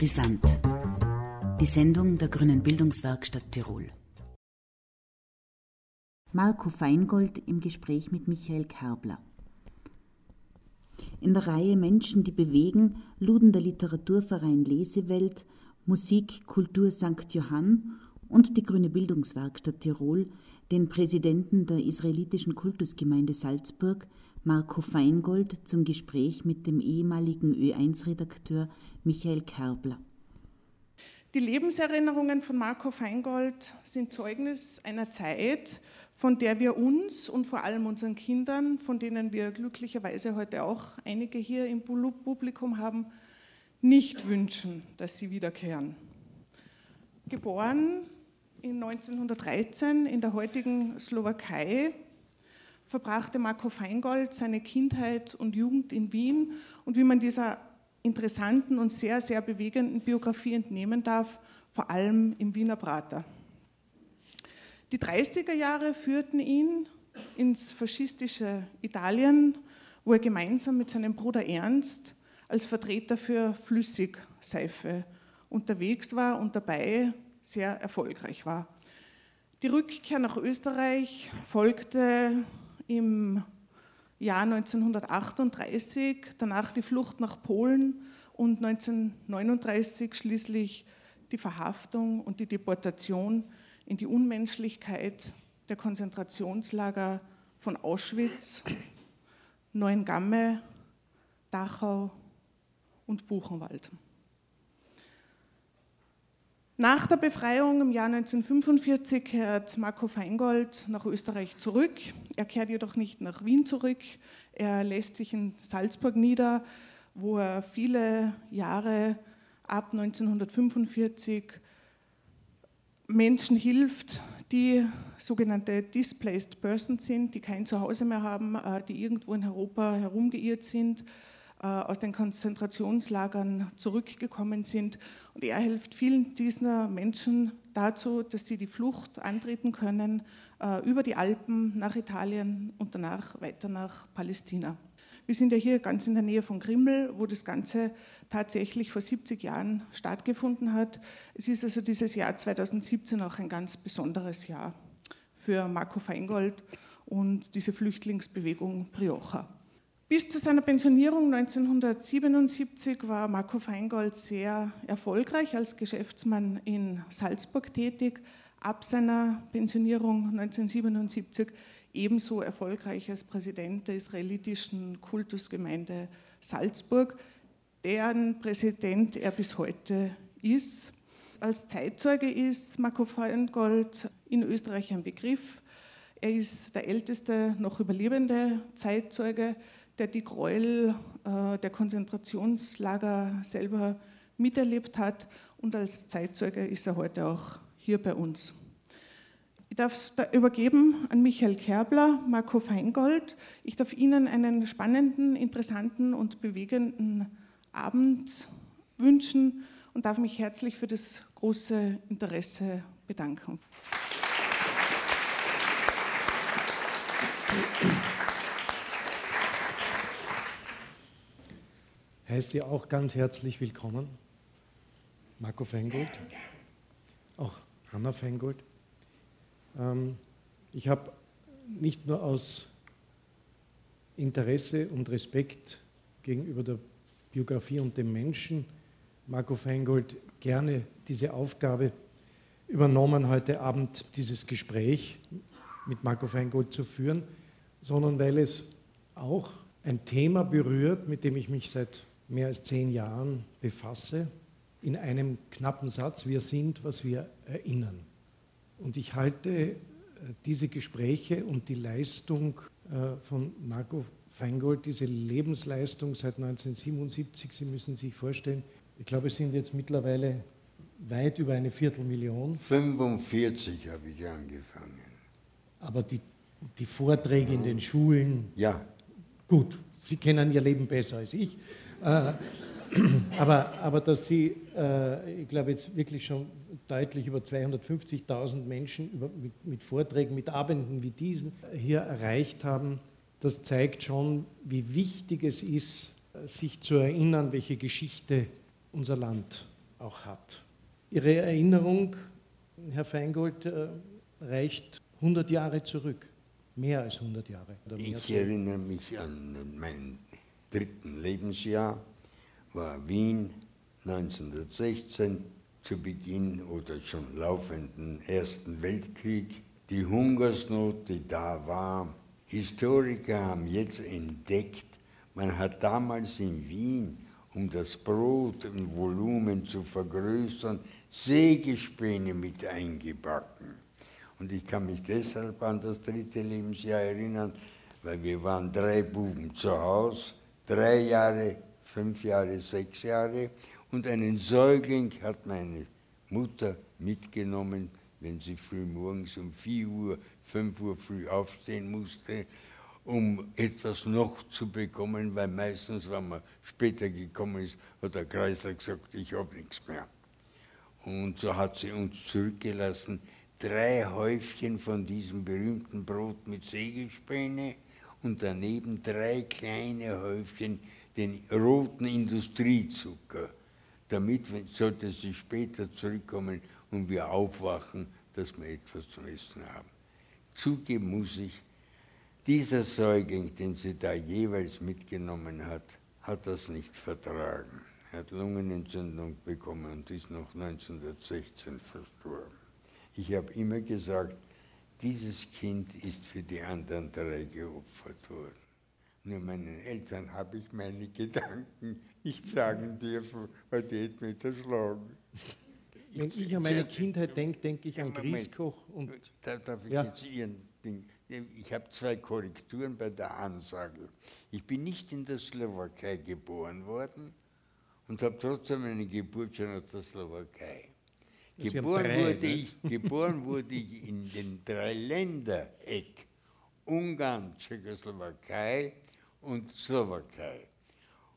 Brisant. Die Sendung der Grünen Bildungswerkstatt Tirol. Marco Feingold im Gespräch mit Michael Kerbler. In der Reihe Menschen, die bewegen, luden der Literaturverein Lesewelt, Musik Kultur St. Johann und die Grüne Bildungswerkstatt Tirol den Präsidenten der israelitischen Kultusgemeinde Salzburg, Marco Feingold, zum Gespräch mit dem ehemaligen Ö1-Redakteur Michael Kerbler. Die Lebenserinnerungen von Marco Feingold sind Zeugnis einer Zeit, von der wir uns und vor allem unseren Kindern, von denen wir glücklicherweise heute auch einige hier im Publikum haben, nicht wünschen, dass sie wiederkehren. Geboren in 1913 in der heutigen Slowakei verbrachte Marco Feingold seine Kindheit und Jugend in Wien und wie man dieser interessanten und sehr, sehr bewegenden Biografie entnehmen darf, vor allem im Wiener Prater. Die 30er Jahre führten ihn ins faschistische Italien, wo er gemeinsam mit seinem Bruder Ernst als Vertreter für Flüssigseife unterwegs war und dabei sehr erfolgreich war. Die Rückkehr nach Österreich folgte im Jahr 1938, danach die Flucht nach Polen und 1939 schließlich die Verhaftung und die Deportation in die Unmenschlichkeit der Konzentrationslager von Auschwitz, Neuengamme, Dachau und Buchenwald. Nach der Befreiung im Jahr 1945 kehrt Marco Feingold nach Österreich zurück. Er kehrt jedoch nicht nach Wien zurück. Er lässt sich in Salzburg nieder, wo er viele Jahre ab 1945 Menschen hilft, die sogenannte Displaced Persons sind, die kein Zuhause mehr haben, äh, die irgendwo in Europa herumgeirrt sind, aus den Konzentrationslagern zurückgekommen sind. Und er hilft vielen dieser Menschen dazu, dass sie die Flucht antreten können äh, über die Alpen nach Italien und danach weiter nach Palästina. Wir sind ja hier ganz in der Nähe von Grimmel, wo das Ganze tatsächlich vor 70 Jahren stattgefunden hat. Es ist also dieses Jahr 2017 auch ein ganz besonderes Jahr für Marco Feingold und diese Flüchtlingsbewegung Briocha. Bis zu seiner Pensionierung 1977 war Marco Feingold sehr erfolgreich als Geschäftsmann in Salzburg tätig. Ab seiner Pensionierung 1977 ebenso erfolgreich als Präsident der israelitischen Kultusgemeinde Salzburg, deren Präsident er bis heute ist. Als Zeitzeuge ist Marco Feingold in Österreich ein Begriff. Er ist der älteste noch überlebende Zeitzeuge der die Gräuel äh, der Konzentrationslager selber miterlebt hat und als Zeitzeuge ist er heute auch hier bei uns. Ich darf es übergeben an Michael Kerbler, Marco Feingold. Ich darf Ihnen einen spannenden, interessanten und bewegenden Abend wünschen und darf mich herzlich für das große Interesse bedanken. Heiße Sie auch ganz herzlich willkommen. Marco Feingold, auch Hanna Feingold. Ähm, ich habe nicht nur aus Interesse und Respekt gegenüber der Biografie und dem Menschen Marco Feingold gerne diese Aufgabe übernommen, heute Abend dieses Gespräch mit Marco Feingold zu führen, sondern weil es auch ein Thema berührt, mit dem ich mich seit mehr als zehn Jahren befasse, in einem knappen Satz, wir sind, was wir erinnern. Und ich halte äh, diese Gespräche und die Leistung äh, von Marco Feingold, diese Lebensleistung seit 1977, Sie müssen sich vorstellen, ich glaube, es sind jetzt mittlerweile weit über eine Viertelmillion. 45 habe ich angefangen. Aber die, die Vorträge in den Schulen. Ja. Gut, Sie kennen Ihr Leben besser als ich. Äh, aber, aber dass Sie, äh, ich glaube jetzt wirklich schon deutlich über 250.000 Menschen mit, mit, Vorträgen, mit Abenden wie diesen hier erreicht haben, das zeigt schon, wie wichtig es ist, sich zu erinnern, welche Geschichte unser Land auch hat. Ihre Erinnerung, Herr Feingold, äh, reicht 100 Jahre zurück, mehr als 100 Jahre. ich erinnere mich an mein dritten Lebensjahr, war Wien 1916 zu Beginn oder schon laufenden Ersten Weltkrieg. Die Hungersnot, die da war. Historiker haben jetzt entdeckt, man hat damals in Wien, um das Brot im Volumen zu vergrößern, Sägespäne mit eingebacken. Und ich kann mich deshalb an das dritte Lebensjahr erinnern, weil wir waren drei Buben zu Hause, drei Jahre, fünf Jahre, sechs Jahre. Und einen Säugling hat meine Mutter mitgenommen, wenn sie früh morgens um 4 Uhr, 5 Uhr früh aufstehen musste, um etwas noch zu bekommen, weil meistens, wenn man später gekommen ist, hat der Kreisler gesagt, ich habe nichts mehr. Und so hat sie uns zurückgelassen, drei Häufchen von diesem berühmten Brot mit Sägespäne und daneben drei kleine Häufchen den roten Industriezucker, damit, sollte sie später zurückkommen und wir aufwachen, dass wir etwas zu essen haben. Zugeben muss ich, dieser Säugling, den sie da jeweils mitgenommen hat, hat das nicht vertragen. Er hat Lungenentzündung bekommen und ist noch 1916 verstorben. Ich habe immer gesagt, dieses Kind ist für die anderen drei geopfert worden. Nur meinen Eltern habe ich meine Gedanken nicht sagen dürfen, weil die hätten mich erschlagen. Wenn ich, ich an meine Kindheit denke, denke ich an Grieskoch und. Da darf ich ja. jetzt Ihren Ding. Ich habe zwei Korrekturen bei der Ansage. Ich bin nicht in der Slowakei geboren worden, und habe trotzdem eine Geburt schon aus der Slowakei. Geboren, drei, wurde ne? ich, geboren wurde ich in den Dreiländereck Ungarn, Tschechoslowakei und Slowakei.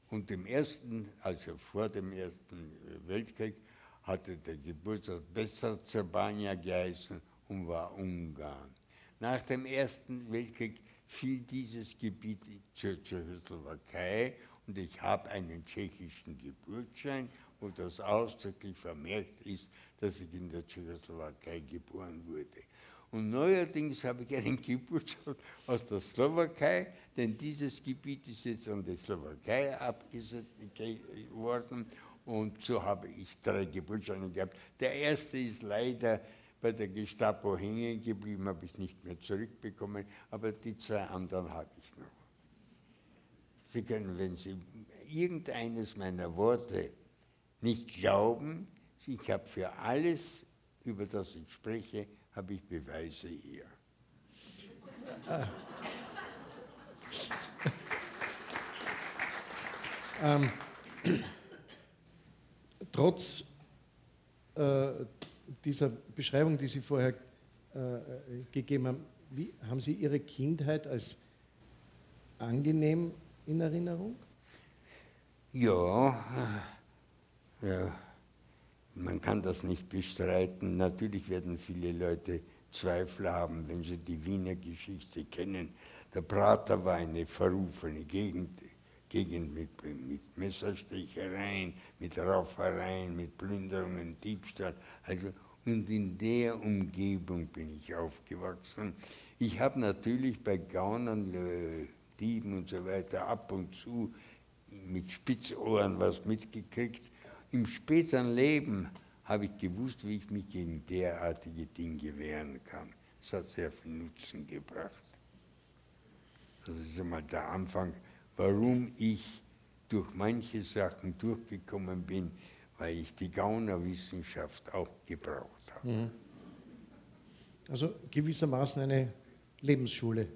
Und im ersten, also vor dem Ersten Weltkrieg, hatte der Geburtsort Bessarabania geheißen und war Ungarn. Nach dem Ersten Weltkrieg fiel dieses Gebiet zur Tschechoslowakei und ich habe einen tschechischen Geburtsschein, wo das ausdrücklich vermerkt ist, dass ich in der Tschechoslowakei geboren wurde. Und neuerdings habe ich einen Geburtsschein aus der Slowakei, denn dieses Gebiet ist jetzt an die Slowakei abgesetzt worden und so habe ich drei Geburtsscheine gehabt. Der erste ist leider bei der Gestapo hängen geblieben, habe ich nicht mehr zurückbekommen, aber die zwei anderen habe ich noch. Sie können, wenn Sie irgendeines meiner Worte nicht glauben, ich habe für alles, über das ich spreche, habe ich Beweise hier. ähm, trotz äh, dieser Beschreibung, die Sie vorher äh, gegeben haben, wie, haben Sie Ihre Kindheit als angenehm in Erinnerung? Ja, ja, man kann das nicht bestreiten. Natürlich werden viele Leute Zweifel haben, wenn sie die Wiener Geschichte kennen. Der Prater war eine verrufene Gegend, Gegend mit, mit Messerstechereien, mit Raufereien, mit Plünderungen, Diebstahl. Also, und in der Umgebung bin ich aufgewachsen. Ich habe natürlich bei Gaunern äh, Dieben und so weiter ab und zu mit Spitzohren was mitgekriegt. Im späteren Leben habe ich gewusst, wie ich mich gegen derartige Dinge wehren kann. Das hat sehr viel Nutzen gebracht. Das ist einmal der Anfang, warum ich durch manche Sachen durchgekommen bin, weil ich die Gaunerwissenschaft auch gebraucht habe. Mhm. Also gewissermaßen eine Lebensschule.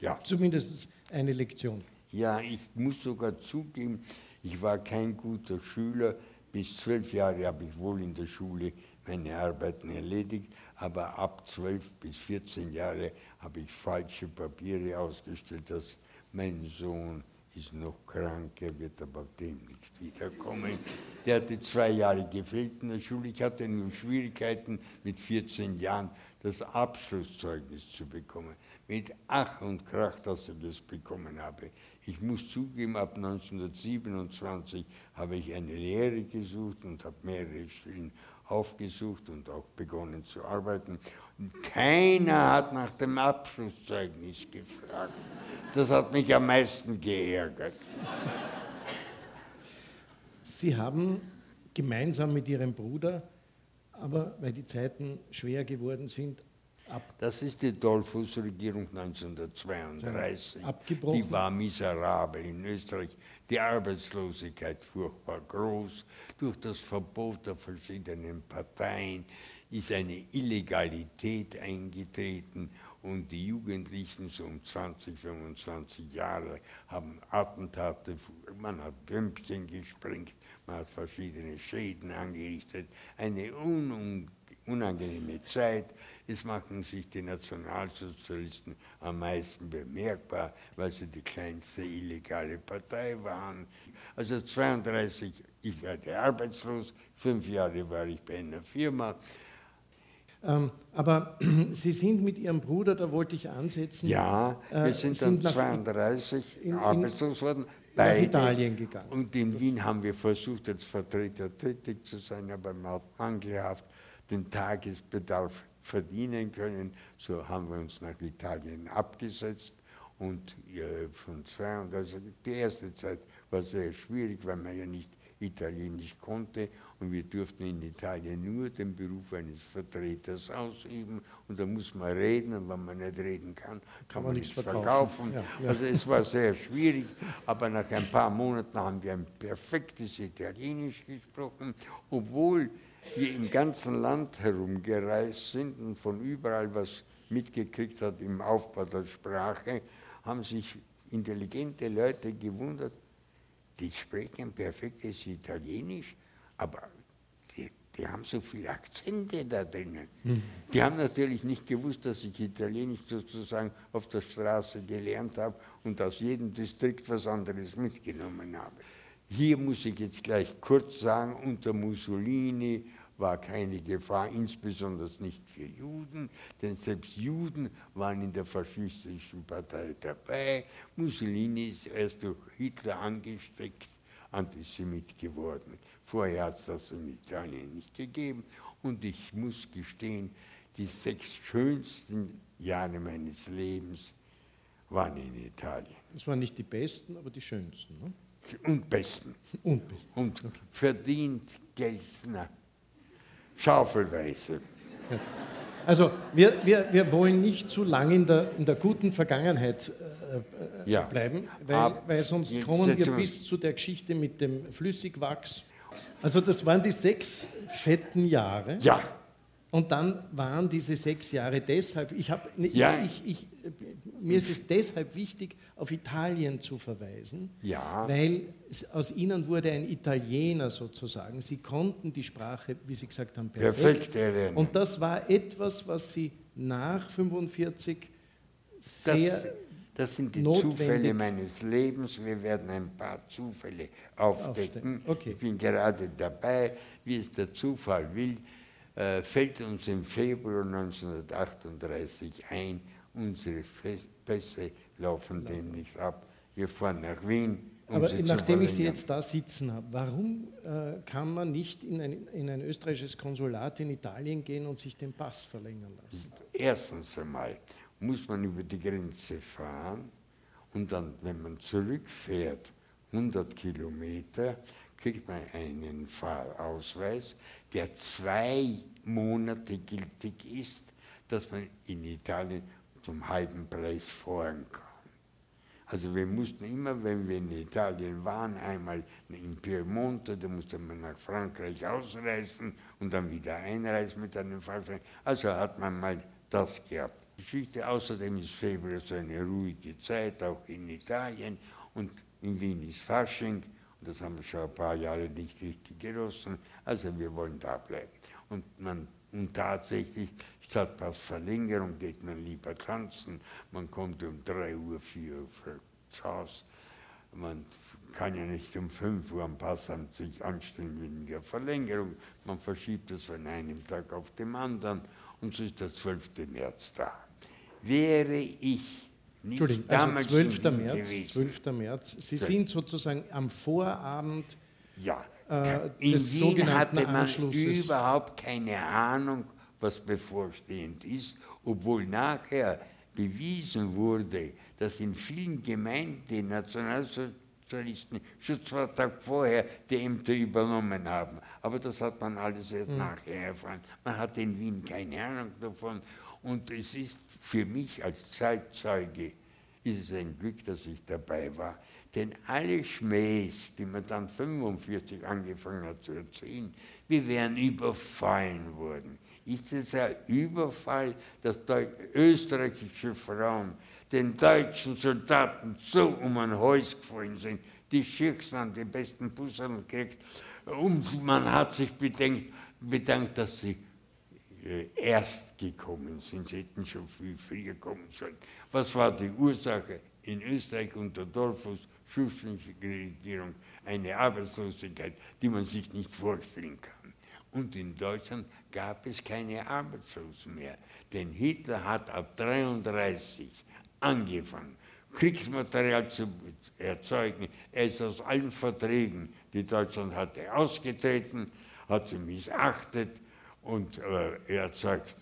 Ja. Zumindest eine Lektion. Ja, ich muss sogar zugeben, ich war kein guter Schüler. Bis zwölf Jahre habe ich wohl in der Schule meine Arbeiten erledigt, aber ab zwölf bis 14 Jahre habe ich falsche Papiere ausgestellt, dass mein Sohn ist noch krank, er wird aber demnächst wiederkommen. Der hatte zwei Jahre gefehlt in der Schule, ich hatte nur Schwierigkeiten mit 14 Jahren das Abschlusszeugnis zu bekommen. Mit Ach und Krach, dass ich das bekommen habe. Ich muss zugeben, ab 1927 habe ich eine Lehre gesucht und habe mehrere Stellen aufgesucht und auch begonnen zu arbeiten. Und keiner hat nach dem Abschlusszeugnis gefragt. Das hat mich am meisten geärgert. Sie haben gemeinsam mit Ihrem Bruder, aber weil die Zeiten schwer geworden sind, ab. Das ist die Dollfuß-Regierung 1932. Abgebrochen. Die war miserabel in Österreich. Die Arbeitslosigkeit furchtbar groß. Durch das Verbot der verschiedenen Parteien ist eine Illegalität eingetreten und die Jugendlichen, so um 20, 25 Jahre, haben Attentate, man hat Bömpchen gesprengt, man hat verschiedene Schäden angerichtet. Eine unangenehme Zeit. Es machen sich die Nationalsozialisten am meisten bemerkbar, weil sie die kleinste illegale Partei waren. Also 32, ich werde arbeitslos, fünf Jahre war ich bei einer Firma. Ähm, aber Sie sind mit Ihrem Bruder, da wollte ich ansetzen. Ja, wir äh, sind, sind dann 32 in, arbeitslos worden. Nach Italien gegangen. Und in Wien haben wir versucht, als Vertreter tätig zu sein, aber mangelhaft den Tagesbedarf verdienen können. So haben wir uns nach Italien abgesetzt und äh, von 32, die erste Zeit war sehr schwierig, weil man ja nicht Italienisch konnte und wir durften in Italien nur den Beruf eines Vertreters ausüben und da muss man reden und wenn man nicht reden kann, kann, kann man, nichts verkaufen. verkaufen. Ja, ja. Also es war sehr schwierig, aber nach ein paar Monaten haben wir ein perfektes Italienisch gesprochen, obwohl wir im ganzen Land herumgereist sind und von überall was mitgekriegt hat im Aufbau der Sprache, haben sich intelligente Leute gewundert, die sprechen perfektes Italienisch, aber die, die haben so viele Akzente da drinnen. Mhm. Die haben natürlich nicht gewusst, dass ich Italienisch sozusagen auf der Straße gelernt habe und aus jedem Distrikt was anderes mitgenommen habe. Hier muss ich jetzt gleich kurz sagen, unter Mussolini war keine Gefahr, insbesondere nicht für Juden, denn selbst Juden waren in der faschistischen Partei dabei. Mussolini ist erst durch Hitler angesteckt Antisemit geworden. Vorher hat es das in Italien nicht gegeben. Und ich muss gestehen, die sechs schönsten Jahre meines Lebens waren in Italien. Das waren nicht die besten, aber die schönsten. Ne? Und besten. Und besten. Und okay. verdient Geld. Na, schaufelweise. Also wir, wir, wir wollen nicht zu lange in der, in der guten Vergangenheit äh, ja. bleiben, weil, weil sonst kommen wir bis zu der Geschichte mit dem Flüssigwachs. Also das waren die sechs fetten Jahre. Ja. Und dann waren diese sechs Jahre deshalb, ich habe, ja. ich, ich, mir ist es deshalb wichtig, auf Italien zu verweisen, ja. weil aus ihnen wurde ein Italiener sozusagen. Sie konnten die Sprache, wie Sie gesagt haben, perfekt, perfekt Und das war etwas, was Sie nach 45 sehr das, das sind die Zufälle meines Lebens. Wir werden ein paar Zufälle aufdecken. Okay. Ich bin gerade dabei, wie es der Zufall will äh, fällt uns im Februar 1938 ein, unsere Pässe laufen demnächst ab. Wir fahren nach Wien. Um Aber nachdem ich Sie jetzt da sitzen habe, warum äh, kann man nicht in ein, in ein, österreichisches Konsulat in Italien gehen und sich den Pass verlängern lassen? Erstens einmal muss man über die Grenze fahren und dann, wenn man zurückfährt, 100 Kilometer, kriegt man einen Fahrausweis, der zwei Monate gültig ist, dass man in Italien zum halben Preis fahren kann. Also wir mussten immer, wenn wir in Italien waren, einmal in Piemonte, da musste man nach Frankreich ausreisen und dann wieder einreisen mit einem Fahrzeug. Also hat man mal das gehabt. Geschichte. Außerdem ist Februar so eine ruhige Zeit, auch in Italien. Und in Wien ist Fasching. Das haben wir schon ein paar Jahre nicht richtig genossen. Also wir wollen da bleiben. Und, man, und tatsächlich, statt Passverlängerung geht man lieber tanzen. Man kommt um 3 Uhr, 4 Uhr ins Haus. Man kann ja nicht um 5 Uhr am Passamt sich anstellen wegen der Verlängerung. Man verschiebt es von einem Tag auf den anderen und so ist der 12. März da. Wäre ich Entschuldigung, also 12. in Wien März, gewesen, 12. März. Sie sind sozusagen am Vorabend Ja, äh, in des Wien sogenannten hatte man Anschlusses. überhaupt keine Ahnung, was bevorstehend ist, obwohl nachher bewiesen wurde, dass in vielen Gemeinden die Nationalsozialisten schon zwei Tage vorher die Ämter übernommen haben. Aber das hat man alles erst Hm. nachher erfahren. Man hatte in Wien keine Ahnung davon. Und es ist für mich als Zeitzeuge, ist es ein Glück, dass ich dabei war. Denn alle Schmähs, die man dann 45 angefangen hat zu erzählen, wir wären überfallen worden. Ist es ein Überfall, dass österreichische Frauen den deutschen Soldaten so um den Hals gefallen sind, die Schirchsen haben die besten Bussen gekriegt und man hat sich bedenkt, bedankt, dass sie erst gekommen sind. Sie hätten schon viel früher kommen sollen. Was war die Ursache? In Österreich unter Dollfuß, Schuschliche Regierung, eine Arbeitslosigkeit, die man sich nicht vorstellen kann. Und in Deutschland gab es keine Arbeitslosen mehr. Denn Hitler hat ab 1933 angefangen, Kriegsmaterial zu erzeugen. Er ist aus allen Verträgen, die Deutschland hatte, ausgetreten, hat sie missachtet und äh, er erzeugt,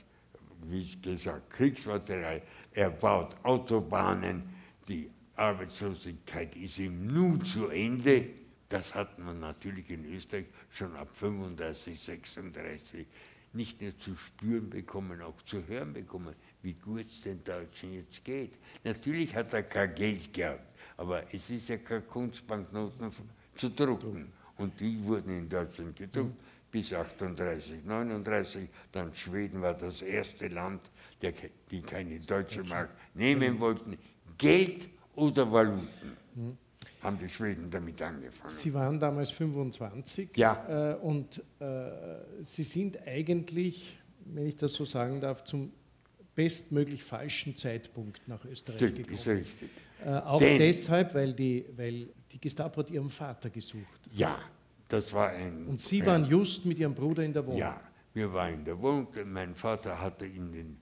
wie gesagt, Kriegsmaterial. Er baut Autobahnen. Die Arbeitslosigkeit ist ihm nun zu Ende. Das hat man natürlich in Österreich schon ab 35, 36 nicht nur zu spüren bekommen, auch zu hören bekommen, wie gut es den Deutschen jetzt geht. Natürlich hat er kein Geld gehabt, aber es ist ja keine Kunstbanknoten zu drucken. Und die wurden in Deutschland gedruckt bis 38, 39. Dann Schweden war das erste Land, der, die keine deutsche Mark nehmen wollten. Geld oder Valuten haben die Schweden damit angefangen. Sie waren damals 25 Ja. äh, und äh, Sie sind eigentlich, wenn ich das so sagen darf, zum bestmöglich falschen Zeitpunkt nach Österreich Stimmt, gekommen. ist richtig. Äh, auch Denn- deshalb, weil die, weil die Gestapo hat Ihren Vater gesucht. Ja, das war ein. Und Sie waren just mit Ihrem Bruder in der Wohnung. Ja, wir waren in der Wohnung. Mein Vater hatte in den,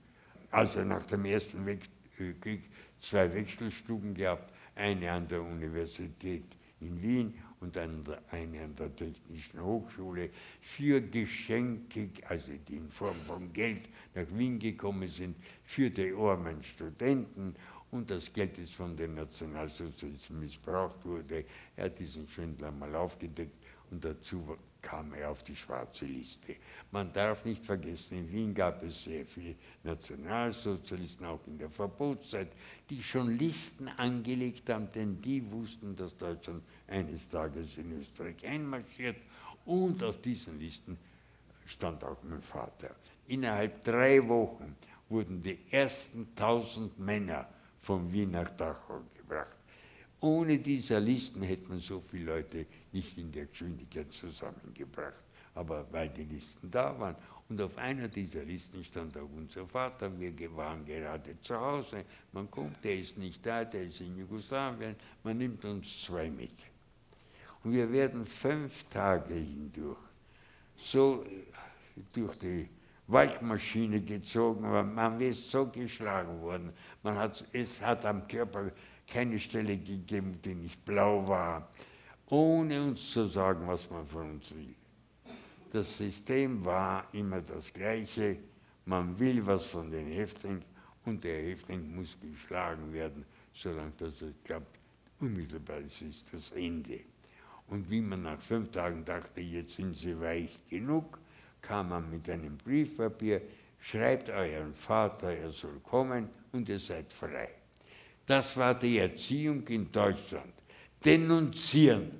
also nach dem Ersten Weltkrieg zwei Wechselstuben gehabt, eine an der Universität in Wien und eine an der Technischen Hochschule, für Geschenke, also die in Form von Geld nach Wien gekommen sind, für die armen Studenten. Und das Geld, das von den Nationalsozialisten missbraucht wurde, er hat diesen Schwindler mal aufgedeckt und dazu kam er auf die schwarze Liste. Man darf nicht vergessen, in Wien gab es sehr viele Nationalsozialisten, auch in der Verbotszeit, die schon Listen angelegt haben, denn die wussten, dass Deutschland eines Tages in Österreich einmarschiert. Und auf diesen Listen stand auch mein Vater. Innerhalb drei Wochen wurden die ersten tausend Männer von Wien nach Dachau gebracht. Ohne diese Listen hätte man so viele Leute nicht in der Geschwindigkeit zusammengebracht. Aber weil die Listen da waren und auf einer dieser Listen stand auch unser Vater, wir waren gerade zu Hause, man kommt, der ist nicht da, der ist in Jugoslawien, man nimmt uns zwei mit. Und wir werden fünf Tage hindurch so äh, durch die Waldmaschine gezogen, man ist so geschlagen worden. Man hat, es hat am Körper keine Stelle gegeben, die nicht blau war, ohne uns zu sagen, was man von uns will. Das System war immer das gleiche. Man will was von den Häftlingen und der Häftling muss geschlagen werden, solange das klappt. Unmittelbar ist es das Ende. Und wie man nach fünf Tagen dachte, jetzt sind sie weich genug, kam man mit einem Briefpapier, schreibt euren Vater, er soll kommen und ihr seid frei. Das war die Erziehung in Deutschland. Denunzieren.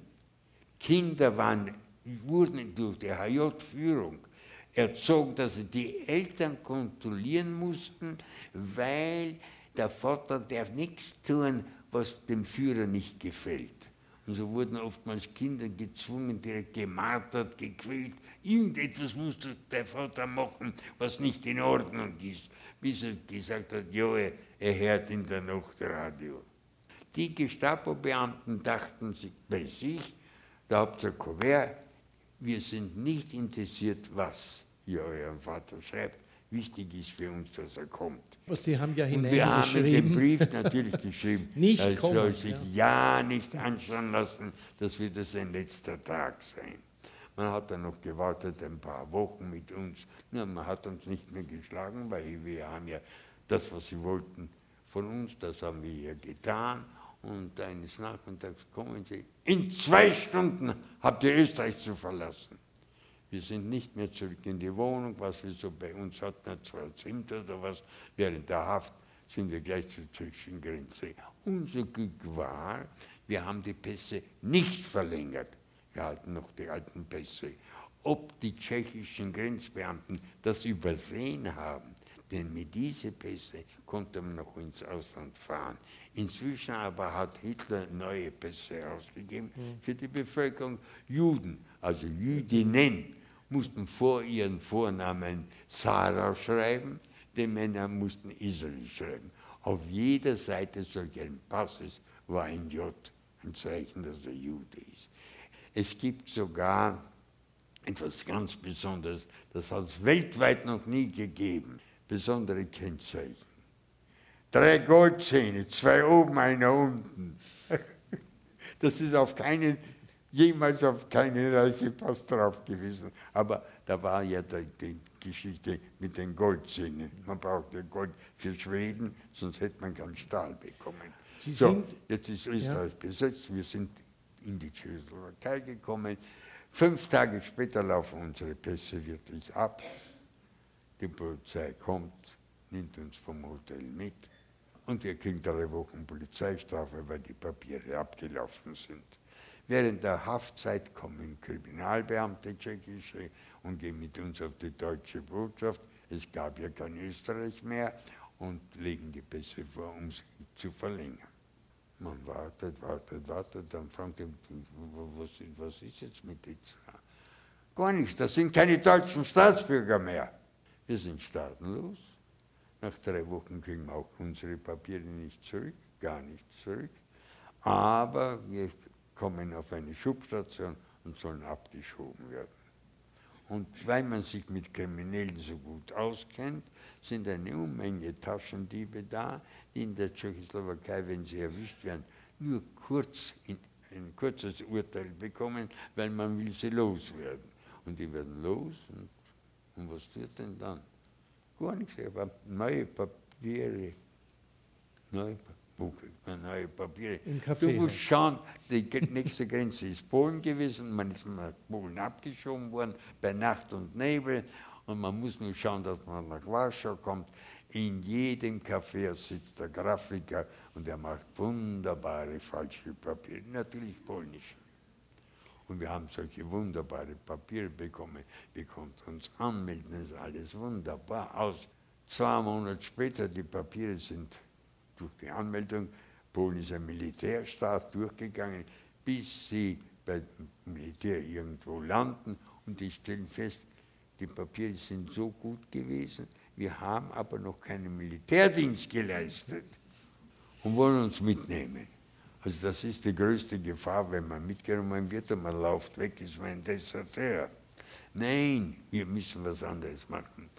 Kinder waren, wurden durch die HJ-Führung erzogen, dass sie die Eltern kontrollieren mussten, weil der Vater darf nichts tun, was dem Führer nicht gefällt. Und so wurden oftmals Kinder gezwungen, direkt gemartert, gequält. Irgendetwas musste der Vater machen, was nicht in Ordnung ist, bis er gesagt hat, jo, er, hört in der Nacht Radio. Die Gestapo-Beamten dachten sich bei sich, der Hauptsache Kuvert, wir sind nicht interessiert, was ihr eurem Vater schreibt. Wichtig ist für uns, dass er kommt. Aber Sie haben ja Und wir haben den Brief natürlich geschrieben. Nicht er kommen, soll sich ja. nicht anschauen lassen, das wird sein letzter Tag sein. Man hat dann noch gewartet, ein paar Wochen mit uns. Ja, man hat uns nicht mehr geschlagen, weil wir haben ja das, was sie wollten von uns, das haben wir ja getan. Und eines Nachmittags kommen sie, in zwei Stunden habt ihr Österreich zu verlassen. Wir sind nicht mehr zurück in die Wohnung, was wir so bei uns hatten, zwei Zimt oder was. Während der Haft sind wir gleich zur tschechischen Grenze. Unser Glück war, wir haben die Pässe nicht verlängert. Wir halten noch die alten Pässe. Ob die tschechischen Grenzbeamten das übersehen haben, denn mit diesen Pässe konnte man noch ins Ausland fahren. Inzwischen aber hat Hitler neue Pässe ausgegeben für die Bevölkerung. Juden, also Jüdinnen, mussten vor ihren Vornamen Sarah schreiben, die Männer mussten Israel schreiben. Auf jeder Seite solch ein Passes war ein J, ein Zeichen, dass er Jude ist. Es gibt sogar etwas ganz Besonderes, das hat es weltweit noch nie gegeben, besondere Kennzeichen. Drei Goldzähne, zwei oben, einer unten. Das ist auf keinen, jemals auf keinen Reisepass drauf gewesen. Aber da war ja die, Geschichte mit den Goldzähnen. Man brauchte Gold für Schweden, sonst hätte man keinen Stahl bekommen. Sie so, sind- jetzt ist Österreich besetzt, wir sind in die Tschechoslowakei gekommen. Fünf Tage später laufen unsere Pässe wirklich ab. Die Polizei kommt, nimmt uns vom Hotel mit und wir kriegen drei Wochen Polizeistrafe, weil die Papiere abgelaufen sind. Während der Haftzeit kommen Kriminalbeamte tschechische und gehen mit uns auf die deutsche Botschaft. Es gab ja kein Österreich mehr und legen die Pässe vor, um sie zu verlängern. Man wartet, wartet, wartet, dann fragt er, was, was ist jetzt mit zwei? Gar nichts, das sind keine deutschen Staatsbürger mehr. Wir sind staatenlos. Nach drei Wochen kriegen wir auch unsere Papiere nicht zurück, gar nicht zurück. Aber wir kommen auf eine Schubstation und sollen abgeschoben werden. Und weil man sich mit Kriminellen so gut auskennt, sind eine Unmenge Taschendiebe da, die in der Tschechoslowakei, wenn sie erwischt werden, nur kurz in, ein kurzes Urteil bekommen, weil man will sie loswerden. Und die werden los und, und was tut denn dann? Gar nichts, aber neue Papiere, neue, Pa- neue Papiere. Du musst schauen, die nächste Grenze ist Polen gewesen, man ist nach Polen abgeschoben worden, bei Nacht und Nebel. Und man muss nur schauen, dass man nach Warschau kommt. In jedem Café sitzt der Grafiker und er macht wunderbare falsche Papiere, natürlich polnische. Und wir haben solche wunderbare Papiere bekommen. Wir konnten uns anmelden, es sah alles wunderbar aus. Zwei Monate später, die Papiere sind durch die Anmeldung, Polen ist ein Militärstaat durchgegangen, bis sie beim Militär irgendwo landen und die stellen fest, die Papiere sind so gut gewesen, wir haben aber noch keinen Militärdienst geleistet und wollen uns mitnehmen. Also das ist die größte Gefahr, wenn man mitgenommen wird und man läuft weg, ist man ein Deserteur. Nein, wir müssen was anderes machen.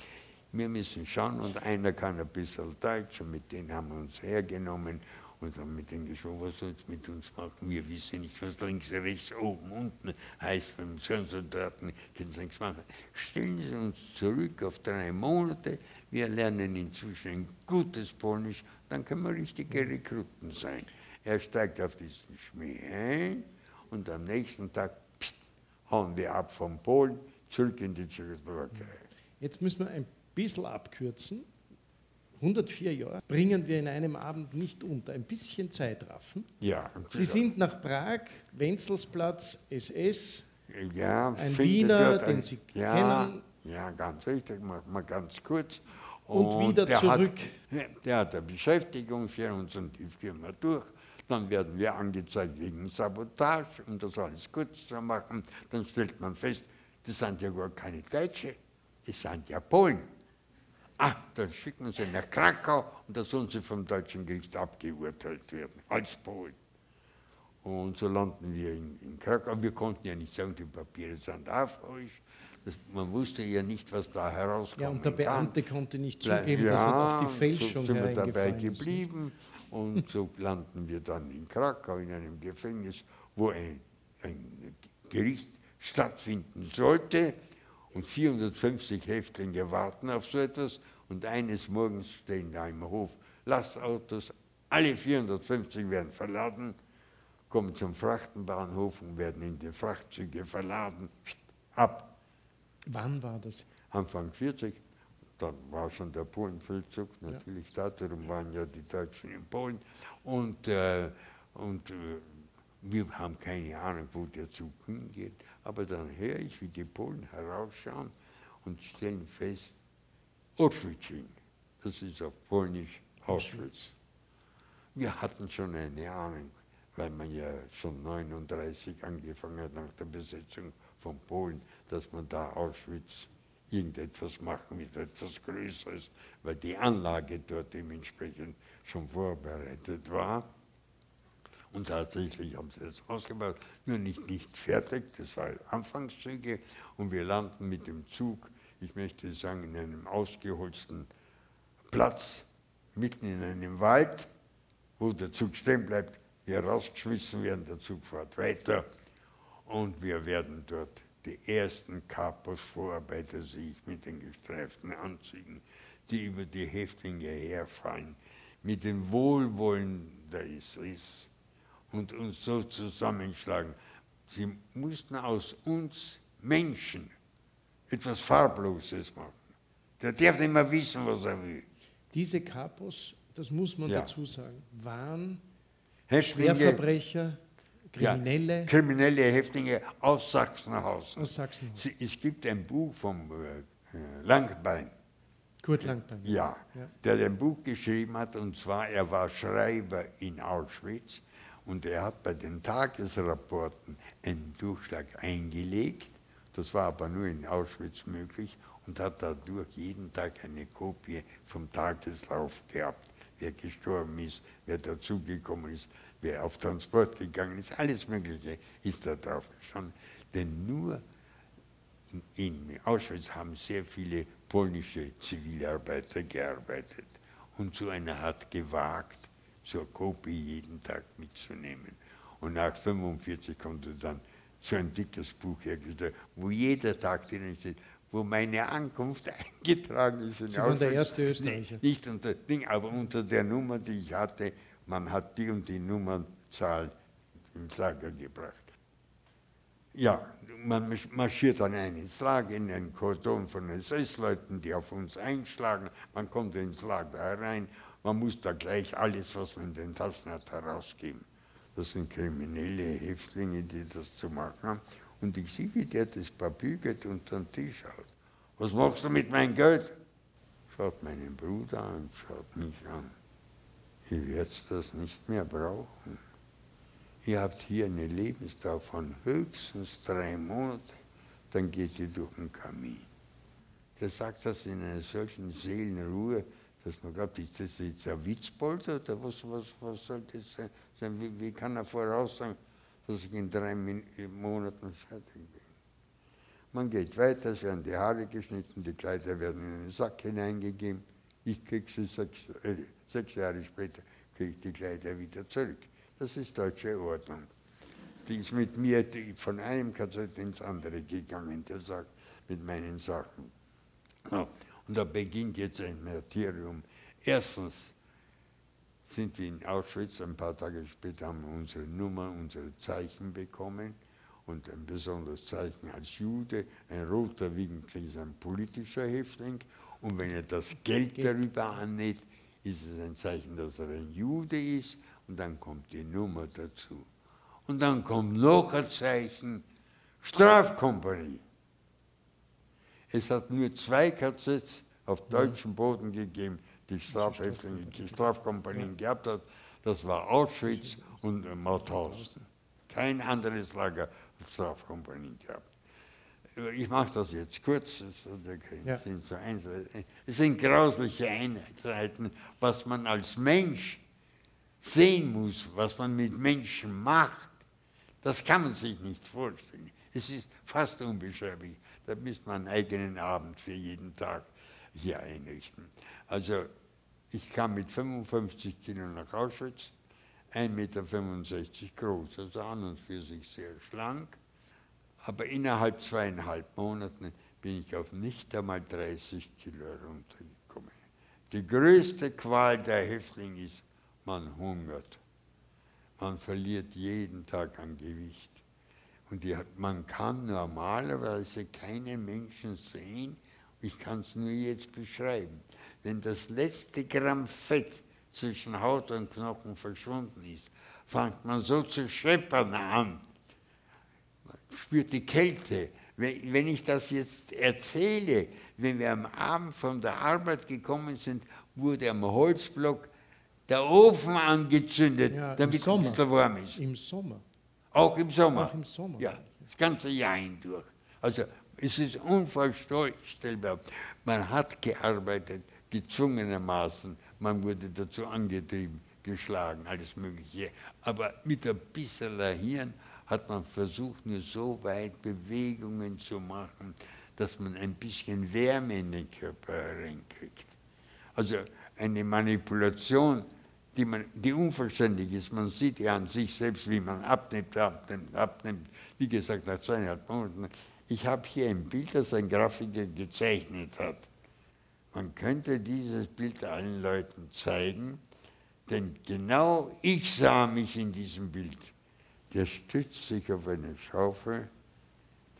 Wir müssen schauen und einer kann ein bisschen Deutsch und mit denen haben wir uns hergenommen und haben mit denen gesprochen, was soll es mit uns machen? Wir wissen nicht, was links, rechts, oben, unten heißt, beim Soldaten können sie nichts machen. Stellen Sie uns zurück auf drei Monate, wir lernen inzwischen ein gutes Polnisch, dann können wir richtige Rekruten sein. Er steigt auf diesen Schmäh ein und am nächsten Tag pst, hauen wir ab von Polen zurück in die Tschechoslowakei. Jetzt müssen wir ein bisschen abkürzen. 104 Jahre bringen wir in einem Abend nicht unter. Ein bisschen Zeitraffen. Ja, Sie sind nach Prag, Wenzelsplatz, SS. ja, ein Wiener, den Sie ja, kennen. Ja, ganz richtig, machen wir ganz kurz. Und wieder der zurück. Hat, der hat eine Beschäftigung für uns und die führen wir durch. Dann werden wir angezeigt wegen Sabotage, um das alles kurz zu machen. Dann stellt man fest, das sind ja gar keine Deutsche, das sind ja Polen. Ah, dann schicken wir sie nach Krakau und da sollen sie vom deutschen Gericht abgeurteilt werden, als Polen. Und so landen wir in, in Krakau. Wir konnten ja nicht sagen, die Papiere sind auf euch. Das, man wusste ja nicht, was da herauskommt. Ja, und der Beamte kann. konnte nicht zugeben, ja, dass er auf die Fälschung so sind wir dabei geblieben. Ist. Und so landen wir dann in Krakau in einem Gefängnis, wo ein, ein Gericht stattfinden sollte. Und 450 Häftlinge warten auf so etwas. Und eines Morgens stehen da im Hof Lastautos, alle 450 werden verladen, kommen zum Frachtenbahnhof und werden in die Frachtzüge verladen, ab. Wann war das? Anfang 40. Dann war schon der Polenfeldzug natürlich ja. da, darum waren ja die Deutschen in Polen. Und, äh, und äh, wir haben keine Ahnung, wo der Zug hingeht. Aber dann höre ich, wie die Polen herausschauen und stellen fest, Auschwitz. Das ist auf Polnisch Auschwitz. Wir hatten schon eine Ahnung, weil man ja schon 1939 angefangen hat nach der Besetzung von Polen, dass man da Auschwitz irgendetwas machen mit etwas Größeres, weil die Anlage dort dementsprechend schon vorbereitet war. Und tatsächlich haben sie das ausgebaut, nur nicht, nicht fertig, das war Anfangszüge. Und wir landen mit dem Zug, ich möchte sagen, in einem ausgeholzten Platz, mitten in einem Wald, wo der Zug stehen bleibt, wir rausgeschmissen werden, der Zug fährt weiter und wir werden dort die ersten Kapos-Vorarbeiter sehe ich mit den gestreiften Anzügen, die über die Häftlinge herfallen, mit dem Wohlwollen der ISIS und uns so zusammenschlagen. Sie mussten aus uns Menschen etwas Farbloses machen. Der darf nicht mehr wissen, was er will. Diese Kapos, das muss man ja. dazu sagen, waren Schwerverbrecher, Kriminelle. Ja, kriminelle Häftlinge aus Sachsenhausen. Aus Sachsenhausen. Es gibt ein Buch vom äh, Langbein. Kurt Langbein. Ja, ja, der ein Buch geschrieben hat, und zwar, er war Schreiber in Auschwitz und er hat bei den Tagesrapporten einen Durchschlag eingelegt. Das war aber nur in Auschwitz möglich und hat dadurch jeden Tag eine Kopie vom Tageslauf gehabt. Wer gestorben ist, wer dazugekommen ist, wer auf Transport gegangen ist, alles Mögliche ist da drauf gestanden. Denn nur in Auschwitz haben sehr viele polnische Zivilarbeiter gearbeitet. Und so einer hat gewagt, so eine Kopie jeden Tag mitzunehmen. Und nach 1945 konnte dann so ein dickes Buch hergestellt, wo jeder Tag drinnen steht, wo meine Ankunft eingetragen ist. In Sie waren der erste Österreicher. Nicht unter Ding, aber unter der Nummer, die ich hatte, man hat die und die Nummernzahl ins Lager gebracht. Ja, man marschiert dann ein ins Lager in einen Kordon von SS-Leuten, die auf uns einschlagen. Man kommt ins Lager herein. Man muss da gleich alles, was man in den Taschen hat, herausgeben. Das sind kriminelle Häftlinge, die das zu machen haben. Und ich sehe, wie der das Papier geht unter den Tisch haut. Was machst du mit meinem Geld? Schaut meinen Bruder an, schaut mich an. Ihr werdet das nicht mehr brauchen. Ihr habt hier eine Lebensdauer von höchstens drei Monaten, dann geht ihr durch den Kamin. Der sagt das in einer solchen Seelenruhe, dass man glaubt, ist das jetzt ein Witzbold oder was, was, was soll das sein? Wie, wie kann er voraussagen, dass ich in drei Monaten fertig bin? Man geht weiter, es werden die Haare geschnitten, die Kleider werden in einen Sack hineingegeben. Ich kriege sie sechs, äh, sechs Jahre später, kriege die Kleider wieder zurück. Das ist deutsche Ordnung. Die ist mit mir von einem KZ ins andere gegangen, der sagt, mit meinen Sachen. Ja, und da beginnt jetzt ein Martyrium. Erstens sind wir in Auschwitz, ein paar Tage später haben wir unsere Nummer, unsere Zeichen bekommen und ein besonderes Zeichen als Jude. Ein roter ist ein politischer Häftling und wenn er das Geld darüber annäht, ist es ein Zeichen, dass er ein Jude ist und dann kommt die Nummer dazu. Und dann kommt noch ein Zeichen, Strafkompanie. Es hat nur zwei KZs auf deutschem Boden gegeben, die Strafhäftlinge, die Strafkompanien gehabt hat. Das war Auschwitz und Mauthausen. Kein anderes Lager hat Strafkompanien gehabt ich mache das jetzt kurz, es sind, so es sind grausliche Einheiten, was man als Mensch sehen muss, was man mit Menschen macht. Das kann man sich nicht vorstellen. Es ist fast unbeschreiblich. Da müsste man einen eigenen Abend für jeden Tag hier einrichten. Also ich kam mit 55 Kilo nach Auschwitz, 1,65 Meter groß, also an und für sich sehr schlank. Aber innerhalb zweieinhalb Monaten bin ich auf nicht einmal 30 Kilo runtergekommen. Die größte Qual der Häftlinge ist, man hungert. Man verliert jeden Tag an Gewicht. Und man kann normalerweise keinen Menschen sehen, ich kann es nur jetzt beschreiben, wenn das letzte Gramm Fett zwischen Haut und Knochen verschwunden ist, fängt man so zu scheppern an. Spürt die Kälte. Wenn ich das jetzt erzähle, wenn wir am Abend von der Arbeit gekommen sind, wurde am Holzblock der Ofen angezündet, Ja, damit es ein bisschen warm ist. Im Sommer. Auch im Sommer. Auch im Sommer. Ja, das ganze Jahr hindurch. Also es ist unvorstellbar. Man hat gearbeitet, gezwungenermaßen. Man wurde dazu angetrieben, geschlagen, alles Mögliche. Aber mit ein bisschen Hirn hat man versucht, nur so weit Bewegungen zu machen, dass man ein bisschen Wärme in den Körper reinkriegt. Also eine Manipulation, die, man, die unverständlich ist. Man sieht ja an sich selbst, wie man abnimmt, abnimmt, abnimmt. Wie gesagt, nach zweieinhalb Monaten. Ich habe hier ein Bild, das ein Grafiker gezeichnet hat. Man könnte dieses Bild allen Leuten zeigen, denn genau ich sah mich in diesem Bild. Der stützt sich auf eine Schaufel.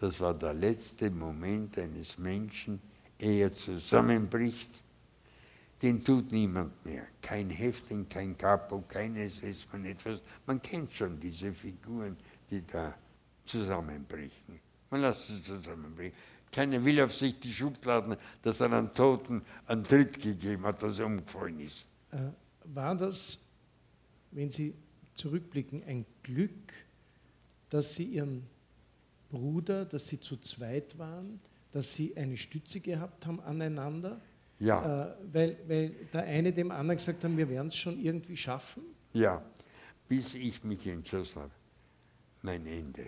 Das war der letzte Moment eines Menschen, ehe er zusammenbricht. Den tut niemand mehr. Kein Häftling, kein Capo, kein SS-Mann, etwas. Man kennt schon diese Figuren, die da zusammenbrechen. Man lässt sie zusammenbrechen. Keiner will auf sich die Schuld laden, dass er einem Toten einen Tritt gegeben hat, dass er umgefallen ist. Äh, war das, wenn Sie zurückblicken, ein Glück, dass Sie Ihren Bruder, dass Sie zu zweit waren, dass Sie eine Stütze gehabt haben aneinander? Ja. Äh, weil, weil der eine dem anderen gesagt haben, wir werden es schon irgendwie schaffen? Ja, bis ich mich entschlossen habe. Mein Ende.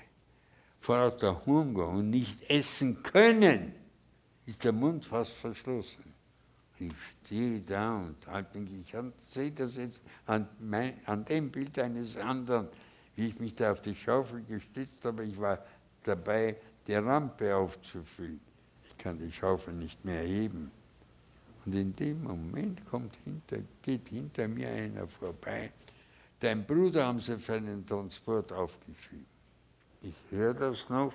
Vor lauter Hunger und nicht essen können, ist der Mund fast verschlossen. Ich stehe da und halte mich, ich sehe das jetzt an, mein, an dem Bild eines anderen, wie ich mich da auf die Schaufel gestützt habe. Ich war dabei, die Rampe aufzufüllen. Ich kann die Schaufel nicht mehr heben. Und in dem Moment kommt hinter, geht hinter mir einer vorbei. Dein Bruder haben sie für einen Transport aufgeschrieben. Ich höre das noch.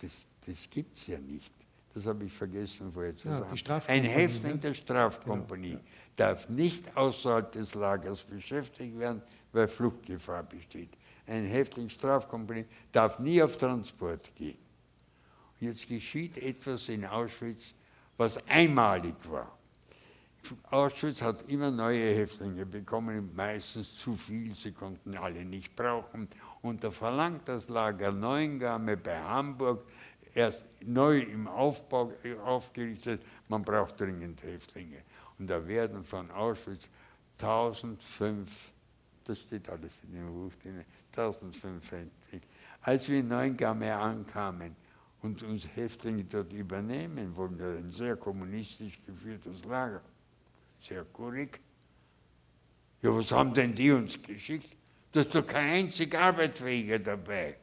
Das, das gibt es ja nicht. Das habe ich vergessen vorher zu Ja, sagen. Ein Häftling ne? der Strafkompanie darf nicht außerhalb des Lagers beschäftigt werden, weil Fluchtgefahr besteht. Ein Häftling Strafkompanie darf nie auf Transport gehen. Jetzt geschieht etwas in Auschwitz, was einmalig war. Auschwitz hat immer neue Häftlinge bekommen, meistens zu viel, sie konnten alle nicht brauchen. Und da verlangt das Lager Neuengamme bei Hamburg, erst neu im Aufbau äh, aufgerichtet, man braucht dringend Häftlinge. Und da werden von Auschwitz 1005, das steht alles in dem Buch drin, 1005 Häftlinge. Als wir in Neuengamme ankamen, und uns Häftlinge dort übernehmen ist ein sehr kommunistisch geführtes Lager, sehr korrekt. Ja, was haben denn die uns geschickt? Da ist doch kein einziger Arbeitsfähiger dabei.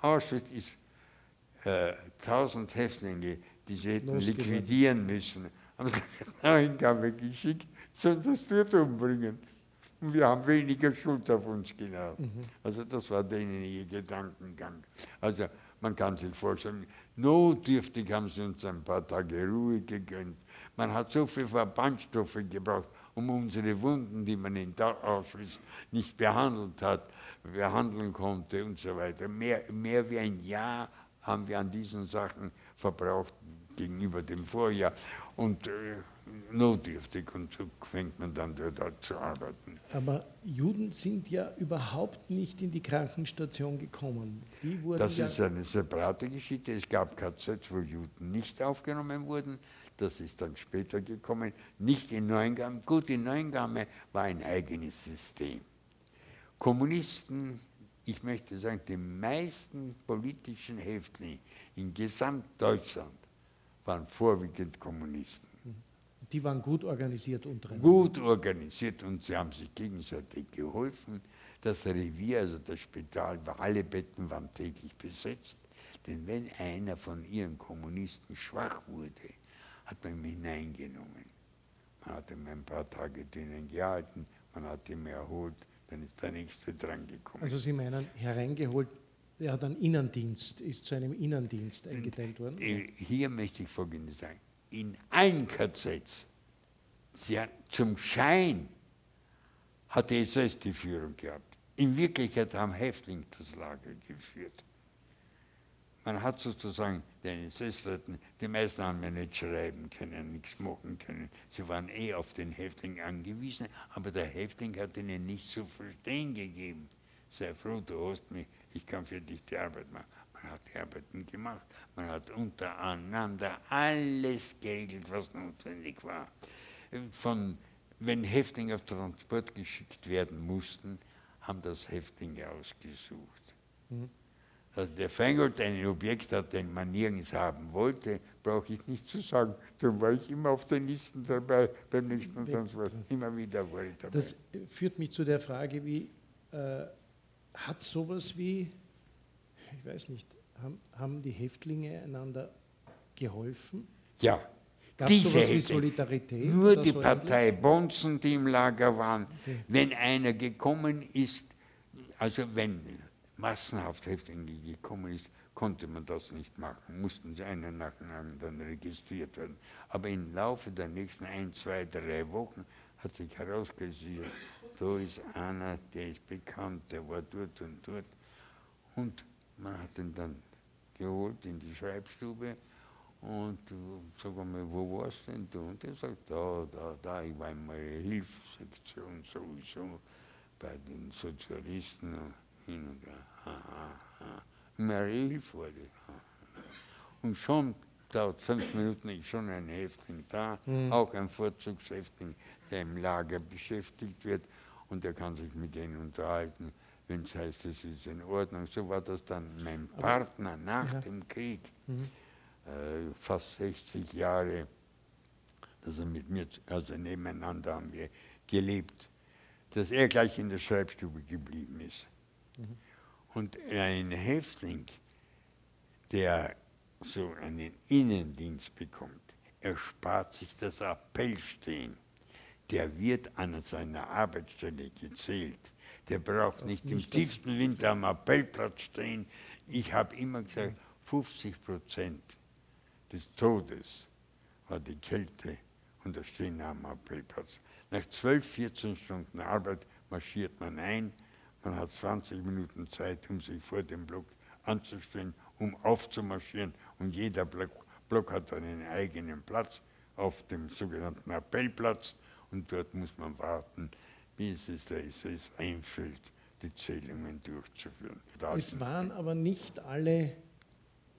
Auschwitz ist äh, 1000 Häftlinge, die sie hätten Losgeworden. liquidieren müssen. Haben sie nach Hingabe geschickt, sollen das dort umbringen. Und wir haben weniger Schuld auf uns genommen. Also das war denen ihr Gedankengang. Also man kann sich vorstellen, notdürftig haben sie uns ein paar Tage Ruhe gegönnt. Man hat so viel Verbandstoffe gebraucht, um unsere Wunden, die man in Da- Auschwitz nicht behandelt hat, behandeln konnte und so weiter. Mehr, mehr wie ein Jahr haben wir an diesen Sachen verbraucht gegenüber dem Vorjahr. Und äh, notdürftig und so fängt man dann dort zu arbeiten. Aber Juden sind ja überhaupt nicht in die Krankenstation gekommen. Das ja, ist eine separate Geschichte. Es gab KZs, wo Juden nicht aufgenommen wurden. Das ist dann später gekommen. Nicht in Neuengamme. Gut, in Neuengamme war ein eigenes System. Kommunisten, ich möchte sagen, die meisten politischen Häftlinge in Gesamtdeutschland waren vorwiegend Kommunisten. Die waren gut organisiert untereinander. Gut organisiert und sie haben sich gegenseitig geholfen. Das Revier, also das Spital, alle Betten waren täglich besetzt. Denn wenn einer von ihren Kommunisten schwach wurde, hat man ihn hineingenommen. Man hat ihm ein paar Tage drinnen gehalten, man hat ihn erholt, dann ist der Nächste dran gekommen. Also Sie meinen, hereingeholt, er hat einen Innendienst, ist zu einem Innendienst eingeteilt worden? Äh, hier möchte ich Folgendes sagen. In allen KZs, zum Schein hat die SS die Führung gehabt. In Wirklichkeit haben Häftlinge das Lager geführt. Man hat sozusagen den SS-Leuten, die meisten haben ja nicht schreiben können, nichts machen können. Sie waren eh auf den Häftling angewiesen, aber der Häftling hat ihnen nichts zu verstehen gegeben. Sei froh, du hast mich, ich kann für dich die Arbeit machen. Man hat die Arbeiten gemacht, man hat untereinander alles geregelt, was notwendig war. Von, wenn Häftlinge auf Transport geschickt werden mussten, haben das Häftlinge ausgesucht. Mhm. Also der Feingold ein Objekt hat, den man nirgends haben wollte, brauche ich nicht zu sagen. Darum war ich immer auf den Listen dabei, beim nächsten Transport. Immer wieder war ich dabei. Das führt mich zu der Frage, wie äh, hat sowas wie, ich weiß nicht, haben, haben die Häftlinge einander geholfen? Ja. Gab es sowas wie Solidarität? Nur die so Partei Bonzen, die im Lager waren. Okay. Wenn einer gekommen ist, also wenn massenhaft Häftlinge gekommen ist, konnte man das nicht machen, mussten sie einen nach dem anderen registriert werden. Aber im Laufe der nächsten ein, zwei, drei Wochen hat sich herausgestellt, da ist einer, der ist bekannt, der war dort und dort. Und man hat ihn dann geholt in die Schreibstube und äh, sag mal, wo warst denn du? Und er sagt, da, da, da, ich war in meiner Hilfssektion sowieso bei den Sozialisten und her. Hilfe wurde. Und schon dauert fünf Minuten ist schon ein Häftling da, mhm. auch ein Vorzugshäftling, der im Lager beschäftigt wird und der kann sich mit denen unterhalten, wenn es heißt, es ist in Ordnung. So war das dann mein Partner nach ja. dem Krieg, mhm. äh, fast 60 Jahre, dass er mit mir, also nebeneinander haben wir gelebt, dass er gleich in der Schreibstube geblieben ist. Mhm. Und ein Häftling, der so einen Innendienst bekommt, erspart sich das Appellstehen. Der wird an seiner Arbeitsstelle gezählt. Der braucht nicht, nicht im tiefsten Winter am Appellplatz stehen. Ich habe immer gesagt, 50 Prozent des Todes war die Kälte und das Stehen am Appellplatz. Nach 12, 14 Stunden Arbeit marschiert man ein man hat 20 Minuten Zeit, um sich vor dem Block anzustellen, um aufzumarschieren. Und jeder Block, Block hat einen eigenen Platz auf dem sogenannten Appellplatz. Und dort muss man warten, bis es der SS einfällt, die Zählungen durchzuführen. Es waren aber nicht alle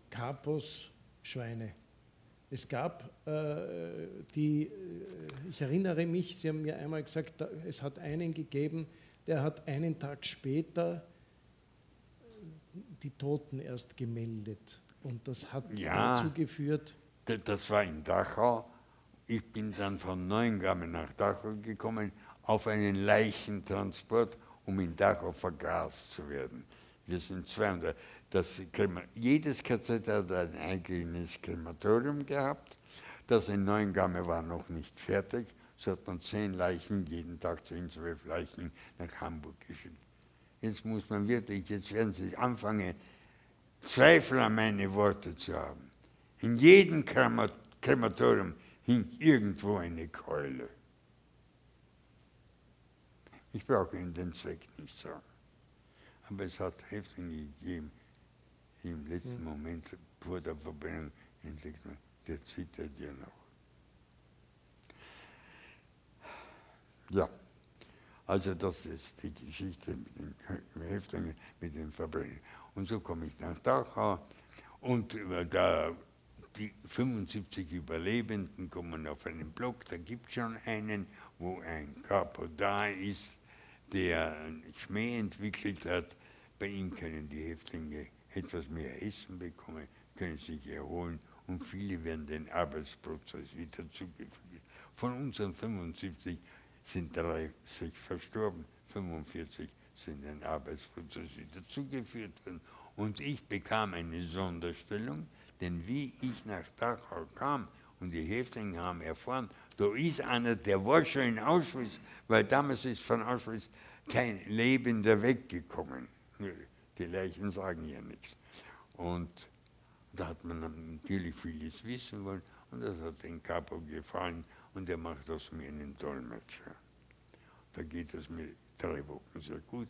Kapos Schweine. Es gab äh, die, äh, ich erinnere mich, Sie haben mir einmal gesagt, es hat einen gegeben, der hat einen Tag später die Toten erst gemeldet. Und das hat ja, dazu geführt. Das war in Dachau. Ich bin dann von Neuengamme nach Dachau gekommen auf einen Leichentransport, um in Dachau vergast zu werden. Wir sind 200. Das jedes KZ hat ein eigenes Krematorium gehabt. Das in Neuengamme war noch nicht fertig. So hat man zehn Leichen, jeden Tag zehn, zwölf Leichen nach Hamburg geschickt. Jetzt muss man wirklich, jetzt werden Sie anfangen, Zweifel an meine Worte zu haben. In jedem Krematorium hing irgendwo eine Keule. Ich brauche Ihnen den Zweck nicht sagen. Aber es hat Häftlinge gegeben, die im letzten hm. Moment vor der Verbrennung entdeckt der zittert ja noch. Ja, also das ist die Geschichte mit den Häftlingen, mit den Verbrechen. Und so komme ich nach Dachau und da die 75 Überlebenden kommen auf einen Block, da gibt es schon einen, wo ein Capo da ist, der einen Schmäh entwickelt hat Bei ihm können die Häftlinge etwas mehr Essen bekommen, können sich erholen und viele werden den Arbeitsprozess wieder zugeführt. Von unseren 75 sind 30 verstorben, 45 sind den Arbeitsprozess wieder zugeführt worden. Und ich bekam eine Sonderstellung, denn wie ich nach Dachau kam und die Häftlinge haben erfahren, da ist einer, der war schon in Auschwitz, weil damals ist von Auschwitz kein Lebender weggekommen. Die Leichen sagen ja nichts. Und da hat man natürlich vieles wissen wollen und das hat den Capo gefallen und er macht aus mir einen Dolmetscher. Da geht es mir drei Wochen sehr gut.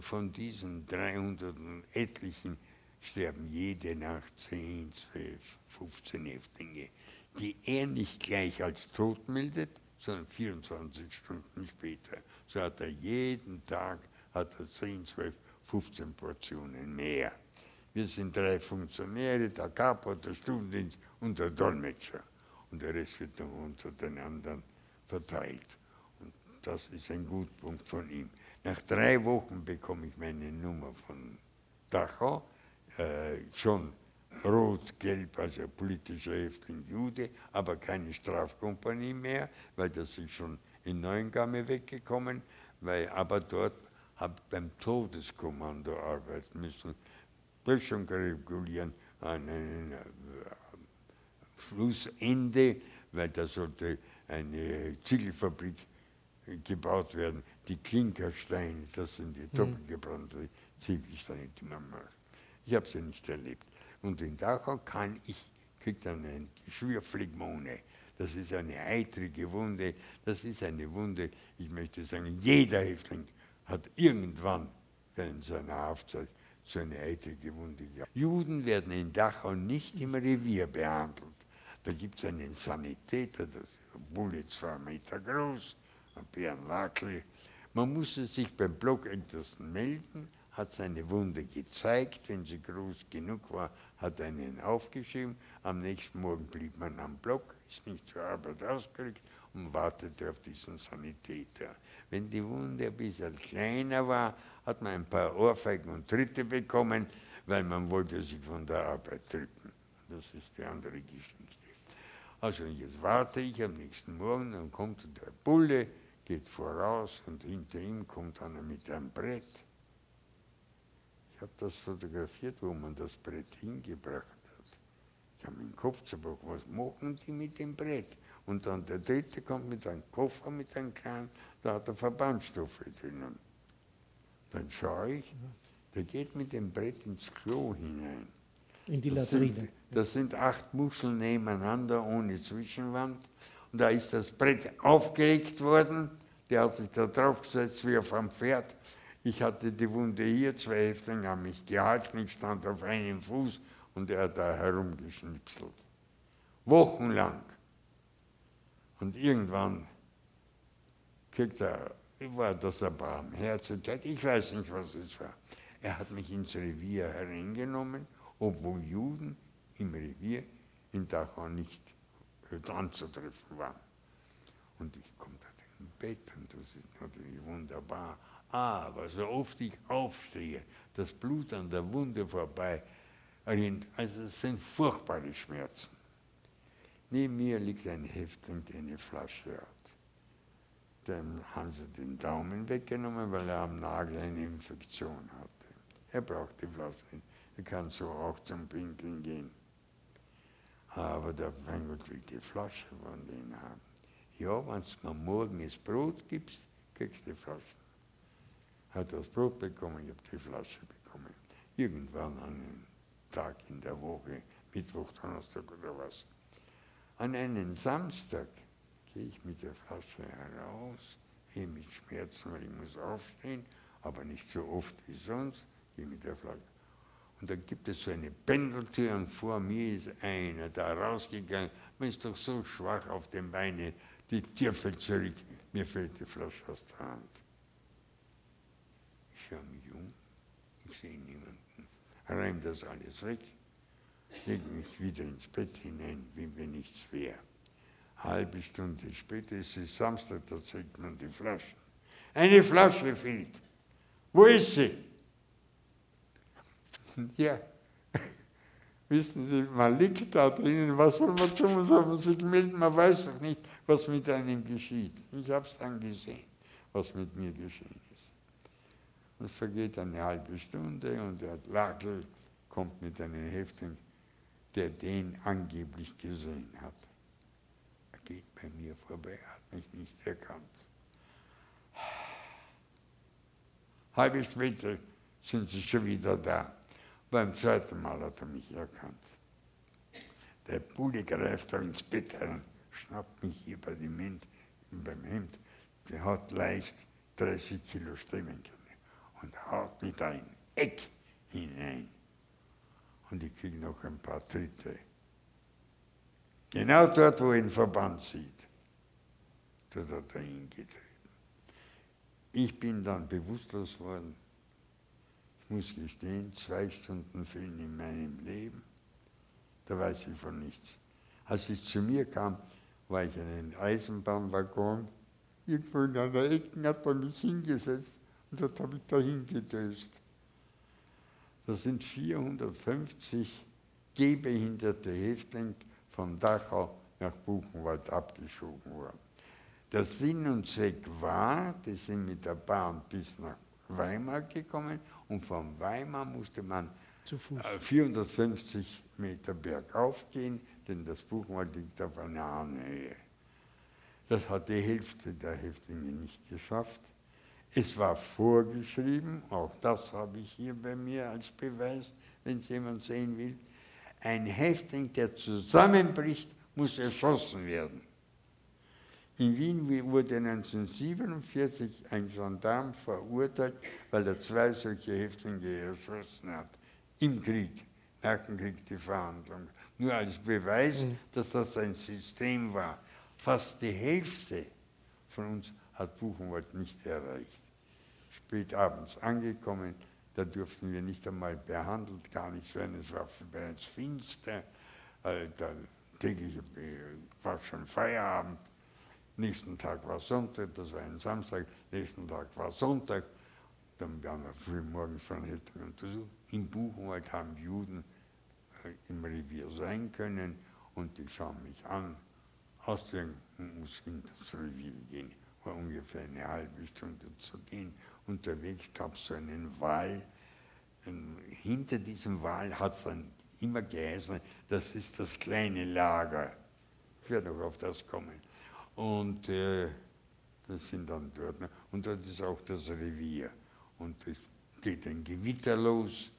Von diesen 300 und etlichen sterben jede Nacht 10, 12, 15 Häftlinge, die er nicht gleich als tot meldet, sondern 24 Stunden später. So hat er jeden Tag hat er 10, 12, 15 Portionen mehr. Wir sind drei Funktionäre, der Kapo, der Stundendienst und der Dolmetscher. Und der Rest wird dann unter den anderen verteilt. Und das ist ein Gutpunkt von ihm. Nach drei Wochen bekomme ich meine Nummer von Dachau, äh, schon rot-gelb, also politischer Häftling Jude, aber keine Strafkompanie mehr, weil das ist schon in Neuengamme weggekommen, weil aber dort habe ich beim Todeskommando arbeiten müssen. Böschung regulieren äh, Flussende, weil da sollte eine Ziegelfabrik gebaut werden. Die Klinkersteine, das sind die mhm. doppelgebrannten Ziegelsteine, die man macht. Ich habe sie nicht erlebt. Und in Dachau kann ich, kriegt dann eine Geschwürphlegmone. Das ist eine eitrige Wunde. Das ist eine Wunde, ich möchte sagen, jeder Häftling hat irgendwann während seiner Haftzeit so eine eitrige Wunde gehabt. Juden werden in Dachau nicht im Revier behandelt. Da gibt es einen Sanitäter, der Bulle zwei Meter groß, ein Bärenlakli. Man musste sich beim Blockältesten melden, hat seine Wunde gezeigt, wenn sie groß genug war, hat einen aufgeschrieben. Am nächsten Morgen blieb man am Block, ist nicht zur Arbeit ausgerückt und wartete auf diesen Sanitäter. Wenn die Wunde ein bisschen kleiner war, hat man ein paar Ohrfeigen und Tritte bekommen, weil man wollte sich von der Arbeit drücken. Das ist die andere Geschichte. Also jetzt warte ich am nächsten Morgen, dann kommt der Bulle, geht voraus und hinter ihm kommt einer mit einem Brett. Ich habe das fotografiert, wo man das Brett hingebracht hat. Ich habe meinen Kopf zerbrochen, was machen die mit dem Brett? Und dann der dritte kommt mit einem Koffer, mit einem Kran, da hat er Verbandstoffe drinnen. Dann schaue ich, der geht mit dem Brett ins Klo hinein. In die Latrine. Das sind, das sind acht Muscheln nebeneinander ohne Zwischenwand. Und da ist das Brett aufgelegt worden. Der hat sich da draufgesetzt wie auf einem Pferd. Ich hatte die Wunde hier, zwei Häftlinge haben mich gehalten, ich stand auf einem Fuß und er hat da herumgeschnipselt. Wochenlang. Und irgendwann kriegt er, war das eine Barmherzigkeit, ich weiß nicht, was es war. Er hat mich ins Revier hereingenommen, obwohl Juden im Revier in Dachau nicht anzutreffen waren. Und ich komme da im Bett und das ist natürlich wunderbar. Aber so oft ich aufstehe, das Blut an der Wunde vorbei rinnt, also es sind furchtbare Schmerzen. Neben mir liegt ein Häftling, der eine Flasche hat. Dem haben sie den Daumen weggenommen, weil er am Nagel eine Infektion hatte. Er braucht die Flasche nicht. Er kann so auch zum Pinkeln gehen. Aber der Weingut will die Flasche von denen haben. Ja, wenn du mir morgen das Brot gibst, kriegst du die Flasche. Hat das Brot bekommen, ich habe die Flasche bekommen. Irgendwann an einem Tag in der Woche, Mittwoch, Donnerstag oder was. An einem Samstag gehe ich mit der Flasche heraus, gehe mit Schmerzen, weil ich muss aufstehen, aber nicht so oft wie sonst, gehe mit der Flasche. Und dann gibt es so eine Pendeltür und vor mir ist einer da rausgegangen. Man ist doch so schwach auf den Beinen, die Tür fällt zurück, mir fällt die Flasche aus der Hand. Ich schaue mich um, ich sehe niemanden, reim das alles weg lege mich wieder ins Bett hinein, wie wenn nichts wäre. Halbe Stunde später ist es Samstag, da zeigt man die Flaschen. Eine Flasche fehlt. Wo ist sie? Ja, wissen Sie, man liegt da drinnen, was soll man tun, soll man sich melden, man weiß doch nicht, was mit einem geschieht. Ich habe es dann gesehen, was mit mir geschehen ist. Es vergeht eine halbe Stunde und der Lakel kommt mit einem Häftling, der den angeblich gesehen hat. Er geht bei mir vorbei, hat mich nicht erkannt. Halbe später sind sie schon wieder da. Beim zweiten Mal hat er mich erkannt. Der Bulle greift da ins Bett heran, schnappt mich hier bei dem Hemd, beim Hemd. Der hat leicht 30 Kilo Stemmenkerne und haut mit ein Eck hinein. Und ich kriege noch ein paar Tritte. Genau dort, wo er den Verband sieht, dort hat er hingetreten. Ich bin dann bewusstlos worden. Muss gestehen, zwei Stunden fehlen in meinem Leben. Da weiß ich von nichts. Als ich zu mir kam, war ich in einem Eisenbahnwaggon. Irgendwo in einer Ecke hat man mich hingesetzt und dort habe ich dahin gedöst. Das sind 450 gehbehinderte Häftlinge von Dachau nach Buchenwald abgeschoben worden. Der Sinn und Zweck war, die sind mit der Bahn bis nach Weimar gekommen und von Weimar musste man 450 äh, Meter bergauf gehen, denn das Buchenwald liegt auf einer Anhöhe. Das hat die Hälfte der Häftlinge nicht geschafft. Es war vorgeschrieben, auch das habe ich hier bei mir als Beweis, wenn es jemand sehen will, ein Häftling, der zusammenbricht, muss erschossen werden. In Wien wurde 1947 ein Gendarm verurteilt, weil er zwei solche Häftlinge erschossen hat. Im Krieg, nach dem Krieg die Verhandlung. Nur als Beweis, mhm. dass das ein System war. Fast die Hälfte von uns hat Buchenwald nicht erreicht. Spät abends angekommen, da durften wir nicht einmal behandelt, gar nichts werden. Es war bereits finster, äh, der tägliche war schon Feierabend. Nächsten Tag war Sonntag, das war ein Samstag, nächsten Tag war Sonntag. Dann waren wir früh morgens von Eltern untersucht. In Buchenwald haben Juden äh, im Revier sein können und die schauen mich an. Austrian muss in das Revier gehen, war ungefähr eine halbe Stunde zu gehen. Unterwegs gab es so einen Wall. Und hinter diesem Wall hat es dann immer geheißen, das ist das kleine Lager. Ich werde noch auf das kommen. Und äh, das sind dann dort. Ne? Und dort ist auch das Revier. Und es geht ein Gewitter los.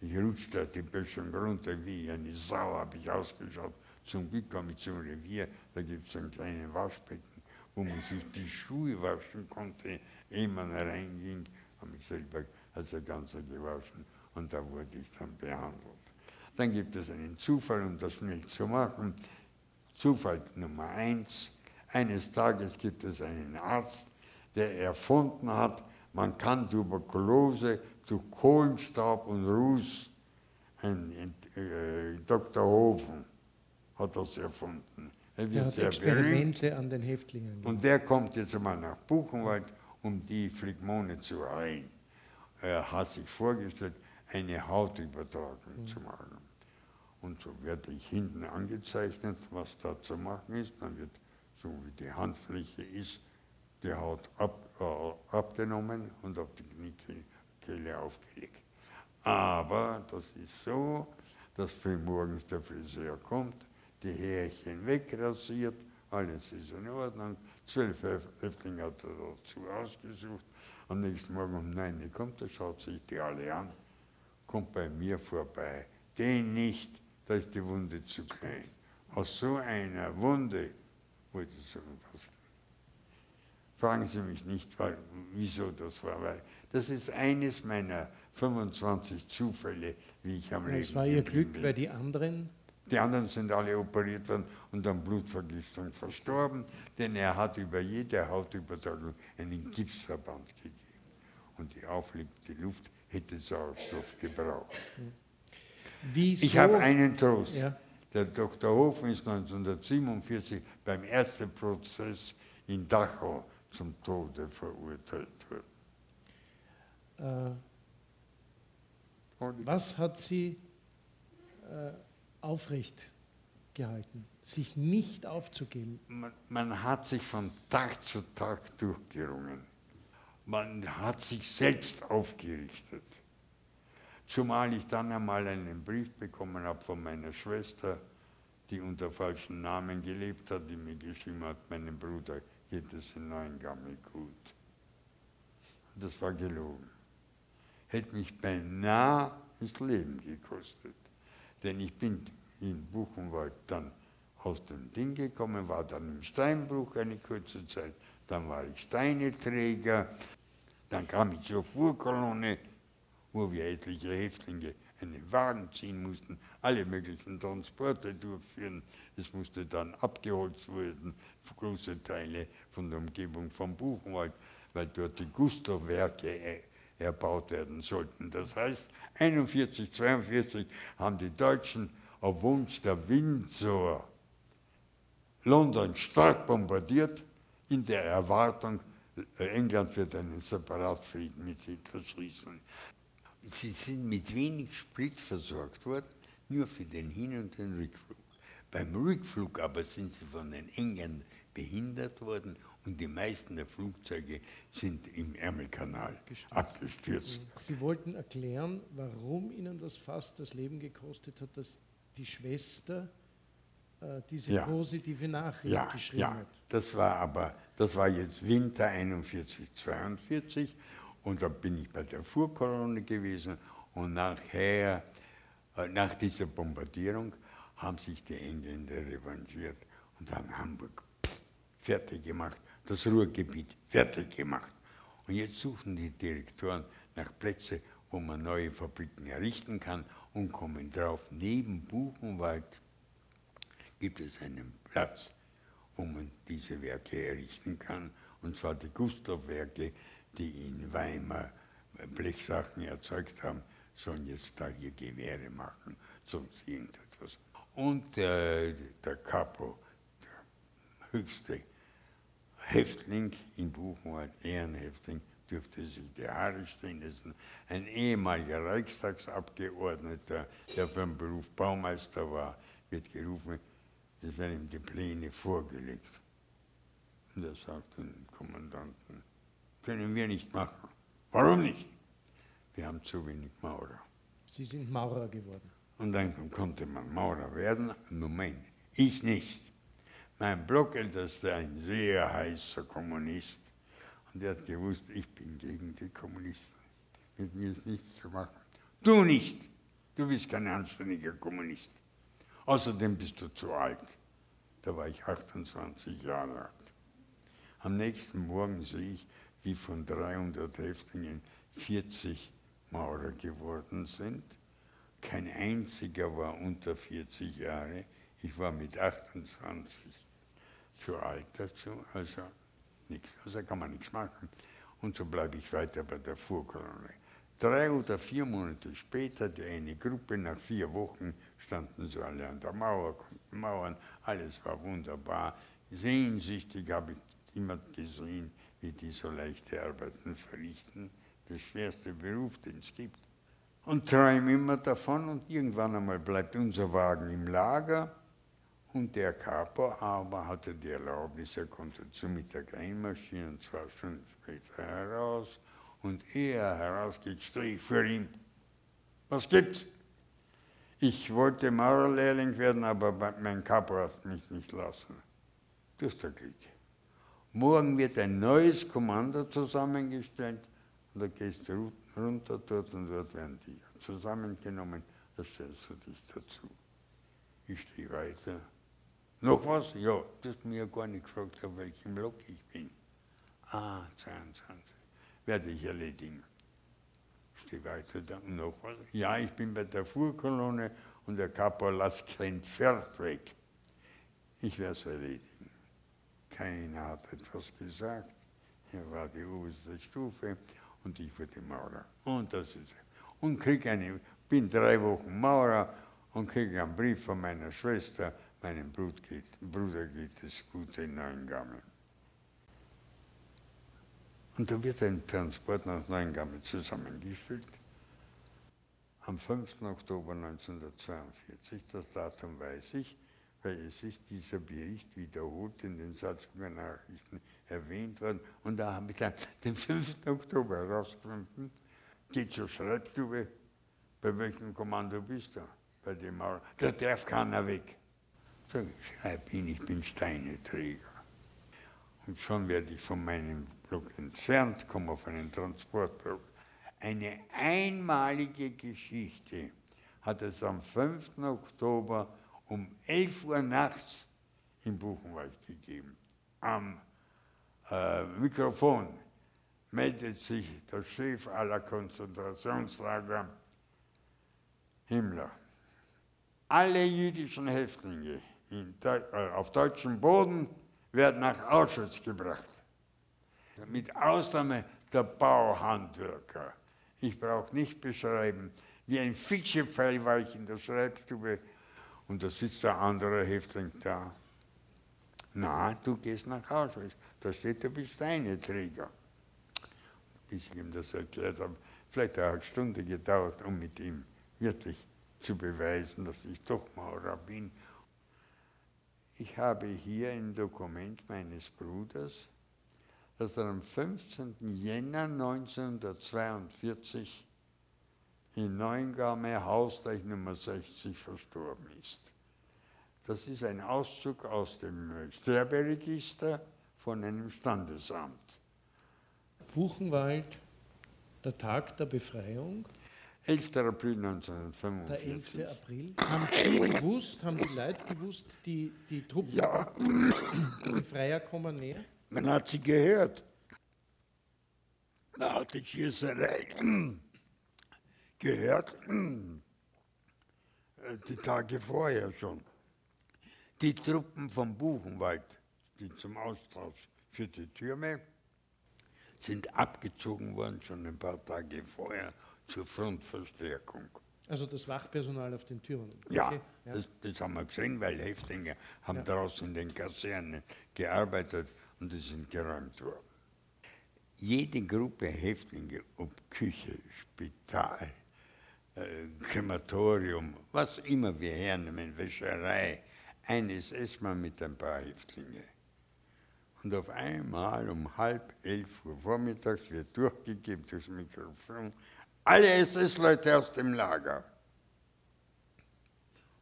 Ich rutsche da die Böschung runter wie eine Sau, habe ich ausgeschaut. Zum Glück komme ich zum Revier, da gibt es ein kleines Waschbecken, wo man sich die Schuhe waschen konnte, ehe man reinging. Habe mich selber also ganz gewaschen und da wurde ich dann behandelt. Dann gibt es einen Zufall, um das schnell zu machen. Zufall Nummer eins. Eines Tages gibt es einen Arzt, der erfunden hat, man kann Tuberkulose durch Kohlenstaub und Ruß, ein, äh, Dr. Hofen hat das erfunden. Er der hat Experimente berühmt. an den Häftlingen gemacht. Und der kommt jetzt einmal nach Buchenwald, um die Phlegmone zu heilen. Er hat sich vorgestellt, eine Hautübertragung mhm. zu machen. Und so werde ich hinten angezeichnet, was da zu machen ist. Dann wird so wie die Handfläche ist, die Haut ab, äh, abgenommen und auf die Kniekehle aufgelegt. Aber das ist so, dass frühmorgens der Friseur kommt, die Härchen wegrasiert, alles ist in Ordnung. Zwölf Häftlinge hat er dazu ausgesucht. Am nächsten Morgen um neun kommt er, schaut sich die alle an, kommt bei mir vorbei. Den nicht, da ist die Wunde zu klein. Aus so einer Wunde wollte was. Fragen Sie mich nicht, weil, wieso das war, weil das ist eines meiner 25 Zufälle, wie ich am Leben Es war Ihr Glück, bin. weil die anderen die anderen sind alle operiert worden und an Blutvergiftung verstorben, denn er hat über jede Hautübertragung einen Gipsverband gegeben. Und die aufliegende Luft hätte Sauerstoff gebraucht. Wieso? Ich habe einen Trost. Ja. Der Dr. Hofen ist 1947 beim ersten Prozess in Dachau zum Tode verurteilt worden. Was hat Sie äh, aufrecht gehalten, sich nicht aufzugeben? Man, man hat sich von Tag zu Tag durchgerungen. Man hat sich selbst aufgerichtet. Zumal ich dann einmal einen Brief bekommen habe von meiner Schwester, die unter falschen Namen gelebt hat, die mir geschrieben hat, meinem Bruder geht es in Neuengamme gut. Das war gelogen. Hätte mich beinahe das Leben gekostet. Denn ich bin in Buchenwald dann aus dem Ding gekommen, war dann im Steinbruch eine kurze Zeit, dann war ich Steineträger, dann kam ich zur Fuhrkolonne, wo wir etliche Häftlinge einen Wagen ziehen mussten, alle möglichen Transporte durchführen. Es musste dann abgeholzt werden, große Teile von der Umgebung von Buchenwald, weil dort die Gustav-Werke erbaut werden sollten. Das heißt, 41, 42 haben die Deutschen auf Wunsch der Windsor London stark bombardiert, in der Erwartung, England wird einen Separatfrieden mit Hitler schließen. Sie sind mit wenig Sprit versorgt worden, nur für den Hin- und den Rückflug. Beim Rückflug aber sind sie von den Engländern behindert worden und die meisten der Flugzeuge sind im Ärmelkanal Gestürzt. abgestürzt. Sie wollten erklären, warum Ihnen das fast das Leben gekostet hat, dass die Schwester äh, diese ja. positive Nachricht ja, geschrieben ja. hat. Das war aber, das war jetzt Winter 41, 42 und da bin ich bei der Fuhrkolonne gewesen. Und nachher, äh, nach dieser Bombardierung, haben sich die Engländer revanchiert und haben Hamburg fertig gemacht das Ruhrgebiet fertig gemacht. Und jetzt suchen die Direktoren nach Plätzen, wo man neue Fabriken errichten kann und kommen drauf, neben Buchenwald gibt es einen Platz, wo man diese Werke errichten kann, und zwar die Gustav-Werke, die in Weimar Blechsachen erzeugt haben, sollen jetzt da hier Gewehre machen, sonst irgendetwas. Und äh, der Capo, der höchste Häftling in Buchenwald, Ehrenhäftling, dürfte sich die Haare stehen lassen. Ein ehemaliger Reichstagsabgeordneter, der für den Beruf Baumeister war, wird gerufen, es werden ihm die Pläne vorgelegt. Und er sagt dem Kommandanten, können wir nicht machen. Warum nicht? Wir haben zu wenig Maurer. Sie sind Maurer geworden. Und dann konnte man Maurer werden. Moment, ich nicht. Mein Blockältester, ein sehr heißer Kommunist, und der hat gewusst, ich bin gegen die Kommunisten. Mit mir ist nichts zu machen. Du nicht. Du bist kein anständiger Kommunist. Außerdem bist du zu alt. Da war ich 28 Jahre alt. Am nächsten Morgen sehe ich, wie von 300 Häftlingen 40 Maurer geworden sind. Kein einziger war unter 40 Jahre. Ich war mit 28 zu alt dazu, also nichts. Also kann man nichts machen. Und so bleibe ich weiter bei der Fuhrkolonne. Drei oder vier Monate später, die eine Gruppe, nach vier Wochen standen sie alle an der Mauer, konnten Mauern, alles war wunderbar. Sehnsüchtig habe ich immer gesehen, wie die so leichte Arbeiten verrichten. Der schwerste Beruf, den es gibt. Und träume immer davon und irgendwann einmal bleibt unser Wagen im Lager und der Capo aber hatte die Erlaubnis, er konnte zu Mittag einmarschieren, zwei Stunden später heraus. Und er herausgeht, stehe ich vor ihm. Was gibt's? Ich wollte Maurerlehrling werden, aber mein Capo hat mich nicht lassen. Das ist Glück. Morgen wird ein neues Kommando zusammengestellt und da gehst du runter dort und dort werden die zusammengenommen. Da stellst du dich dazu. Ich stehe weiter noch was? Ja, du hast mir gar nicht gefragt, auf welchem Block ich bin. Ah, 22. Werde ich erledigen. Stehe weiter da. Noch was? Ja, ich bin bei der Fuhrkolonne und der Kapo kein Pferd weg. Ich werde es erledigen. Keiner hat etwas gesagt. Er war die oberste Stufe und ich wurde Maurer. Und das ist Und krieg eine, bin drei Wochen Maurer und kriege einen Brief von meiner Schwester, Meinem Bruder geht es gut in Neuengamme. Und da wird ein Transport nach Neuengamme zusammengestellt. am 5. Oktober 1942, das Datum weiß ich, weil es ist dieser Bericht wiederholt in den Salzburger Nachrichten erwähnt worden. Und da habe ich dann den 5. Oktober herausgefunden, geht zur Schreibstube, bei welchem Kommando bist du? Bei dem Mauer. Da darf keiner weg. Sag ich, schreib ihn, ich bin Steineträger. Und schon werde ich von meinem Block entfernt, komme auf einen Transportblock. Eine einmalige Geschichte hat es am 5. Oktober um 11 Uhr nachts im Buchenwald gegeben. Am äh, Mikrofon meldet sich der Chef aller Konzentrationslager, Himmler. Alle jüdischen Häftlinge Deu äh, auf deutschem Boden werden nach Auschwitz gebracht. Mit Ausnahme der Bauhandwerker. Ich brauche nicht beschreiben, wie ein Fitschepfeil war ich in der Schreibstube und da sitzt der andere Häftling da. Na, du gehst nach Auschwitz. Da steht, du bist Träger. Bis ich ihm das erklärt habe, vielleicht eine Stunde gedauert, um mit ihm wirklich zu beweisen, dass ich doch Maurer bin. Ich habe hier ein Dokument meines Bruders, dass er am 15. Jänner 1942 in Neuengamme, Hausdeich Nummer 60, verstorben ist. Das ist ein Auszug aus dem Sterberegister von einem Standesamt. Buchenwald, der Tag der Befreiung. 11. April 1945. Der 11. April. Haben Sie gewusst, haben die Leute gewusst, die, die Truppen, ja. die Befreier kommen näher? Man hat sie gehört. Hat die Schießerei gehört, die Tage vorher schon. Die Truppen vom Buchenwald, die zum Austausch für die Türme, sind abgezogen worden schon ein paar Tage vorher zur Frontverstärkung. Also das Wachpersonal auf den Türen? Ja, okay. ja. Das, das, haben wir gesehen, weil Häftlinge haben ja. draußen in den Kasernen gearbeitet und die sind geräumt worden. Jede Gruppe Häftlinge, ob Küche, Spital, äh, Krematorium, was immer wir hernehmen, Wäscherei, eines SS-Mann mit ein paar Häftlinge. Und auf einmal um halb elf Uhr vormittags wird durchgegeben durchs Mikrofon, alle SS-Leute aus dem Lager.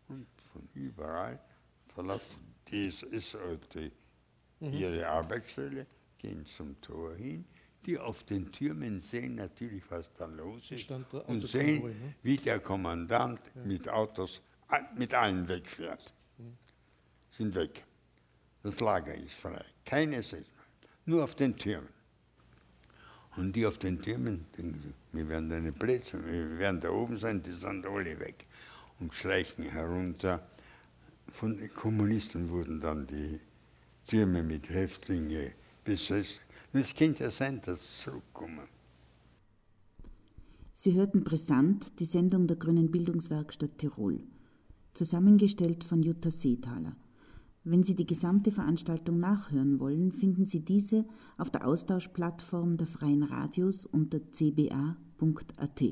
Und von überall verlassen die SS-Leute mhm. ihre Arbeitsstelle, gehen zum Tor hin. Die auf den Türmen sehen natürlich, was da los ist und sehen, ne? wie der Kommandant ja. mit Autos, mit allen wegfährt. Mhm sind weg. Das Lager ist frei. Keine Seelmann. Nur auf den Türmen. Und die auf den Türmen denken wir werden deine Plätze, wir werden da oben sein, die sind alle weg. Und schleichen herunter. Von den Kommunisten wurden dann die Türme mit Häftlingen besessen. Es könnte ja sein, dass zurückkommen. Sie hörten brisant die Sendung der Grünen Bildungswerkstatt Tirol, zusammengestellt von Jutta Seethaler. Wenn Sie die gesamte Veranstaltung nachhören wollen, finden Sie diese auf der Austauschplattform der Freien Radios unter cba.at.